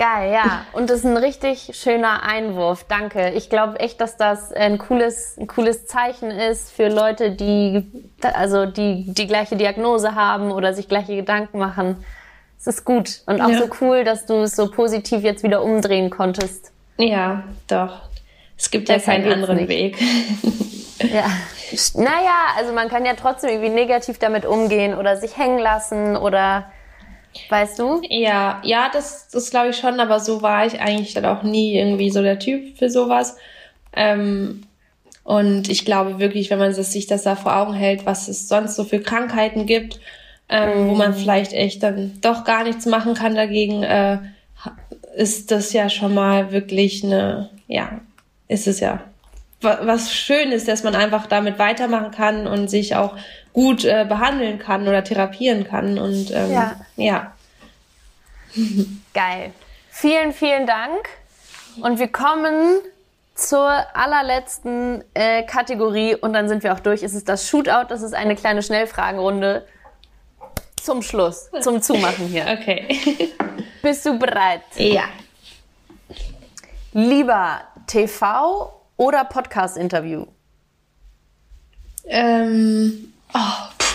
Geil, ja. Und das ist ein richtig schöner Einwurf. Danke. Ich glaube echt, dass das ein cooles, ein cooles Zeichen ist für Leute, die, also die, die gleiche Diagnose haben oder sich gleiche Gedanken machen. Es ist gut. Und auch ja. so cool, dass du es so positiv jetzt wieder umdrehen konntest. Ja, doch. Es gibt Deshalb ja keinen anderen nicht. Weg. [laughs] ja. Naja, also man kann ja trotzdem irgendwie negativ damit umgehen oder sich hängen lassen oder Weißt du? Ja, ja, das, das glaube ich schon, aber so war ich eigentlich dann auch nie irgendwie so der Typ für sowas. Ähm, und ich glaube wirklich, wenn man sich das da vor Augen hält, was es sonst so für Krankheiten gibt, ähm, mhm. wo man mhm. vielleicht echt dann doch gar nichts machen kann dagegen, äh, ist das ja schon mal wirklich eine, ja, ist es ja was schön ist, dass man einfach damit weitermachen kann und sich auch gut äh, behandeln kann oder therapieren kann. Und ähm, ja. ja. Geil. Vielen, vielen Dank. Und wir kommen zur allerletzten äh, Kategorie und dann sind wir auch durch. Es ist das Shootout. Das ist eine kleine Schnellfragenrunde zum Schluss, zum Zumachen hier. [laughs] Okay. Bist du bereit? Ja. Lieber TV oder Podcast-Interview? Ähm, oh,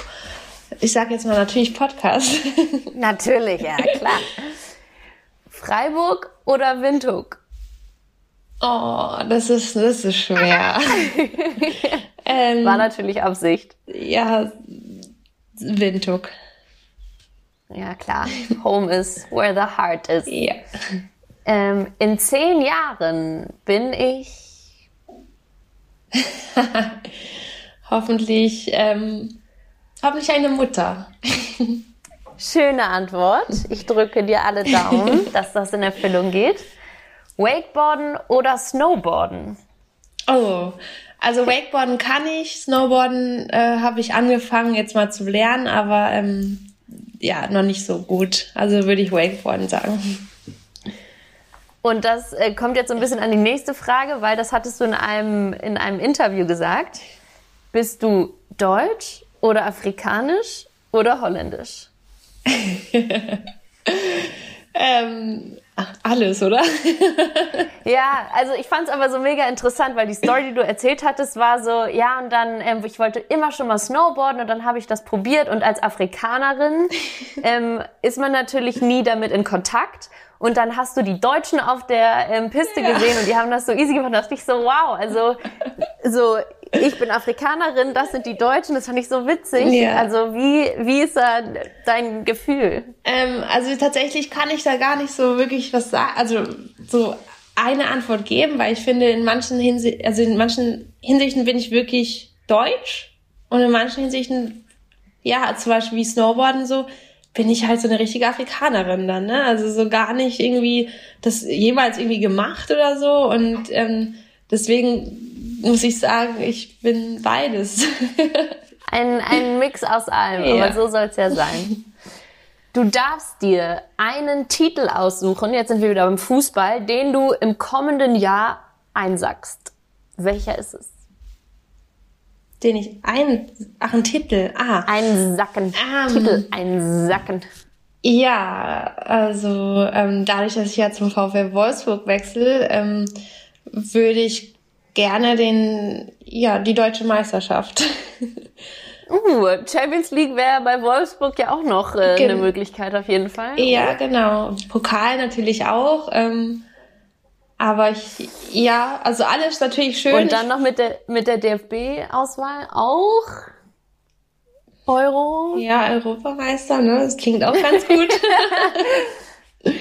ich sage jetzt mal natürlich Podcast. [laughs] natürlich, ja, klar. Freiburg oder Windhoek? Oh, das ist, das ist schwer. [laughs] ähm, War natürlich Absicht. Ja, Windhoek. Ja, klar. Home is where the heart is. Ja. Ähm, in zehn Jahren bin ich [laughs] hoffentlich, ähm, hoffentlich eine Mutter. Schöne Antwort. Ich drücke dir alle Daumen, [laughs] dass das in Erfüllung geht. Wakeboarden oder Snowboarden? Oh, also Wakeboarden kann ich, Snowboarden äh, habe ich angefangen jetzt mal zu lernen, aber ähm, ja, noch nicht so gut. Also würde ich Wakeboarden sagen. Und das äh, kommt jetzt so ein bisschen an die nächste Frage, weil das hattest du in einem, in einem Interview gesagt. Bist du deutsch oder afrikanisch oder holländisch? [laughs] ähm, alles, oder? [laughs] ja, also ich fand es aber so mega interessant, weil die Story, die du erzählt hattest, war so, ja, und dann, ähm, ich wollte immer schon mal Snowboarden und dann habe ich das probiert und als Afrikanerin [laughs] ähm, ist man natürlich nie damit in Kontakt. Und dann hast du die Deutschen auf der ähm, Piste ja. gesehen und die haben das so easy gemacht. Da dachte ich so, wow, also so ich bin Afrikanerin, das sind die Deutschen, das fand ich so witzig. Ja. Also wie, wie ist da dein Gefühl? Ähm, also tatsächlich kann ich da gar nicht so wirklich was sagen, also so eine Antwort geben, weil ich finde, in manchen Hinsichten, also in manchen Hinsichten bin ich wirklich deutsch und in manchen Hinsichten, ja, zum Beispiel wie Snowboarden so, bin ich halt so eine richtige Afrikanerin dann, ne? Also so gar nicht irgendwie das jemals irgendwie gemacht oder so und ähm, deswegen muss ich sagen, ich bin beides. [laughs] ein, ein Mix aus allem, ja. aber so soll es ja sein. Du darfst dir einen Titel aussuchen, jetzt sind wir wieder beim Fußball, den du im kommenden Jahr einsackst. Welcher ist es? Den ich ein, ach, ein Titel, ah. Ein Sacken. Um, Titel, ein Sacken. Ja, also ähm, dadurch, dass ich ja zum VfL Wolfsburg wechsle, ähm, würde ich gerne den, ja, die deutsche Meisterschaft. [laughs] Uh, Champions League wäre bei Wolfsburg ja auch noch äh, Gen eine Möglichkeit auf jeden Fall. Ja, genau. Pokal natürlich auch. Ähm, aber ich, ja, also alles natürlich schön. Und dann noch mit der, mit der DFB-Auswahl auch Euro. Ja, Europameister, ne? Das klingt auch ganz gut. [laughs]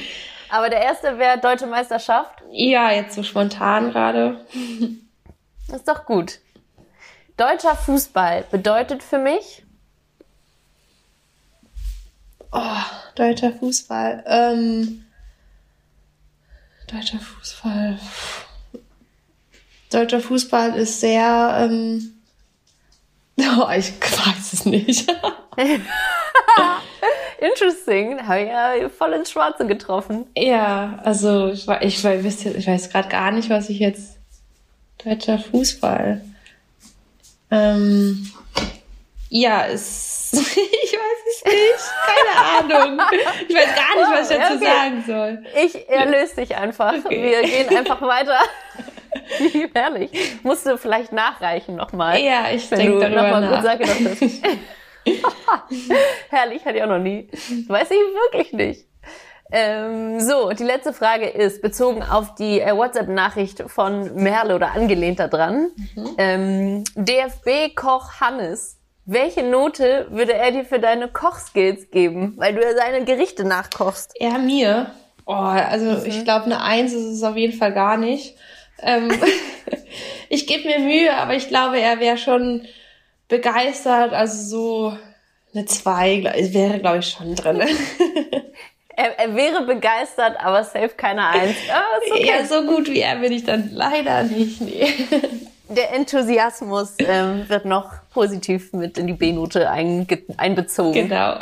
aber der erste wäre Deutsche Meisterschaft. Ja, jetzt so spontan gerade. Ist doch gut. Deutscher Fußball bedeutet für mich? Oh, deutscher Fußball. Ähm, deutscher Fußball. Deutscher Fußball ist sehr. Ähm, [laughs] oh, ich weiß es nicht. [laughs] Interesting, habe ich ja voll ins Schwarze getroffen. Ja, also ich, ich, ich, ich weiß gerade gar nicht, was ich jetzt deutscher Fußball. Ähm, ja, es, [laughs] ich weiß es nicht. Keine Ahnung. Ich weiß gar nicht, was ich dazu okay. sagen soll. Ich erlöse dich einfach. Okay. Wir gehen einfach weiter. Wie [laughs] herrlich. Musst du vielleicht nachreichen nochmal. Ja, ich denke darüber noch mal nach. Gut sage, dass [laughs] das herrlich, hatte ich auch noch nie. Weiß ich wirklich nicht. Ähm, so, die letzte Frage ist bezogen auf die äh, WhatsApp-Nachricht von Merle oder angelehnt daran. Mhm. Ähm, DFB-Koch Hannes, welche Note würde er dir für deine Kochskills geben? Weil du ja seine Gerichte nachkochst. Er mir? Oh, also mhm. ich glaube, eine Eins ist es auf jeden Fall gar nicht. Ähm, [laughs] ich gebe mir Mühe, aber ich glaube, er wäre schon begeistert. Also so eine Zwei wäre, glaube ich, schon drin. [laughs] [laughs] Er, er, wäre begeistert, aber safe keine Eins. Oh, okay. Ja, so gut wie er bin ich dann leider nicht. Nee. Der Enthusiasmus ähm, wird noch positiv mit in die B-Note einbezogen. Genau.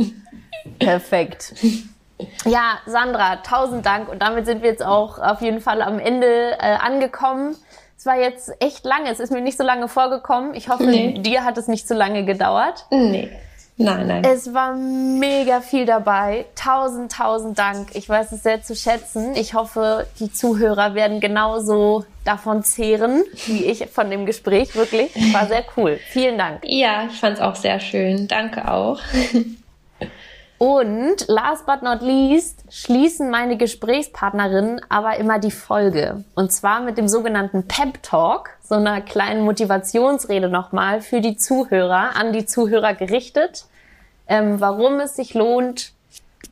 [laughs] Perfekt. Ja, Sandra, tausend Dank. Und damit sind wir jetzt auch auf jeden Fall am Ende äh, angekommen. Es war jetzt echt lange. Es ist mir nicht so lange vorgekommen. Ich hoffe, nee. dir hat es nicht so lange gedauert. Nee. Nein, nein. Es war mega viel dabei. Tausend, tausend Dank. Ich weiß es sehr zu schätzen. Ich hoffe, die Zuhörer werden genauso davon zehren, wie ich von dem Gespräch. Wirklich. War sehr cool. Vielen Dank. Ja, ich fand es auch sehr schön. Danke auch. Und last but not least schließen meine Gesprächspartnerinnen aber immer die Folge. Und zwar mit dem sogenannten Pep Talk, so einer kleinen Motivationsrede nochmal für die Zuhörer, an die Zuhörer gerichtet ähm, warum es sich lohnt,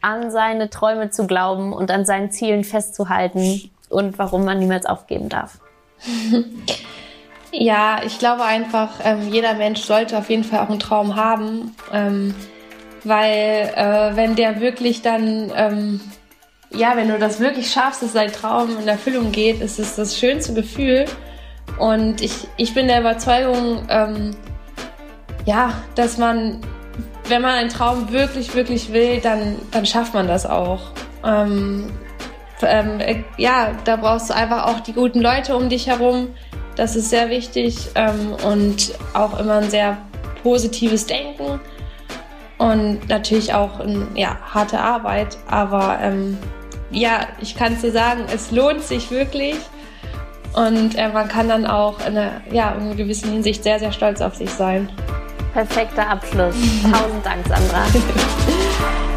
an seine Träume zu glauben und an seinen Zielen festzuhalten und warum man niemals aufgeben darf. [laughs] Ja, ich glaube einfach, ähm, jeder Mensch sollte auf jeden Fall auch einen Traum haben, ähm, weil äh, wenn der wirklich dann, ähm, ja, wenn du das wirklich schaffst, dass dein Traum in Erfüllung geht, ist es das schönste Gefühl. Und ich, ich bin der Überzeugung, ähm, ja, dass man wenn man einen Traum wirklich, wirklich will, dann, dann schafft man das auch. Ähm, ähm, äh, ja, da brauchst du einfach auch die guten Leute um dich herum. Das ist sehr wichtig ähm, und auch immer ein sehr positives Denken und natürlich auch ein, ja, harte Arbeit. Aber ähm, ja, ich kann es dir sagen, es lohnt sich wirklich und äh, man kann dann auch in einer, ja, in einer gewissen Hinsicht sehr, sehr stolz auf sich sein. Perfekter Abschluss. Tausend Dank, Sandra. [laughs]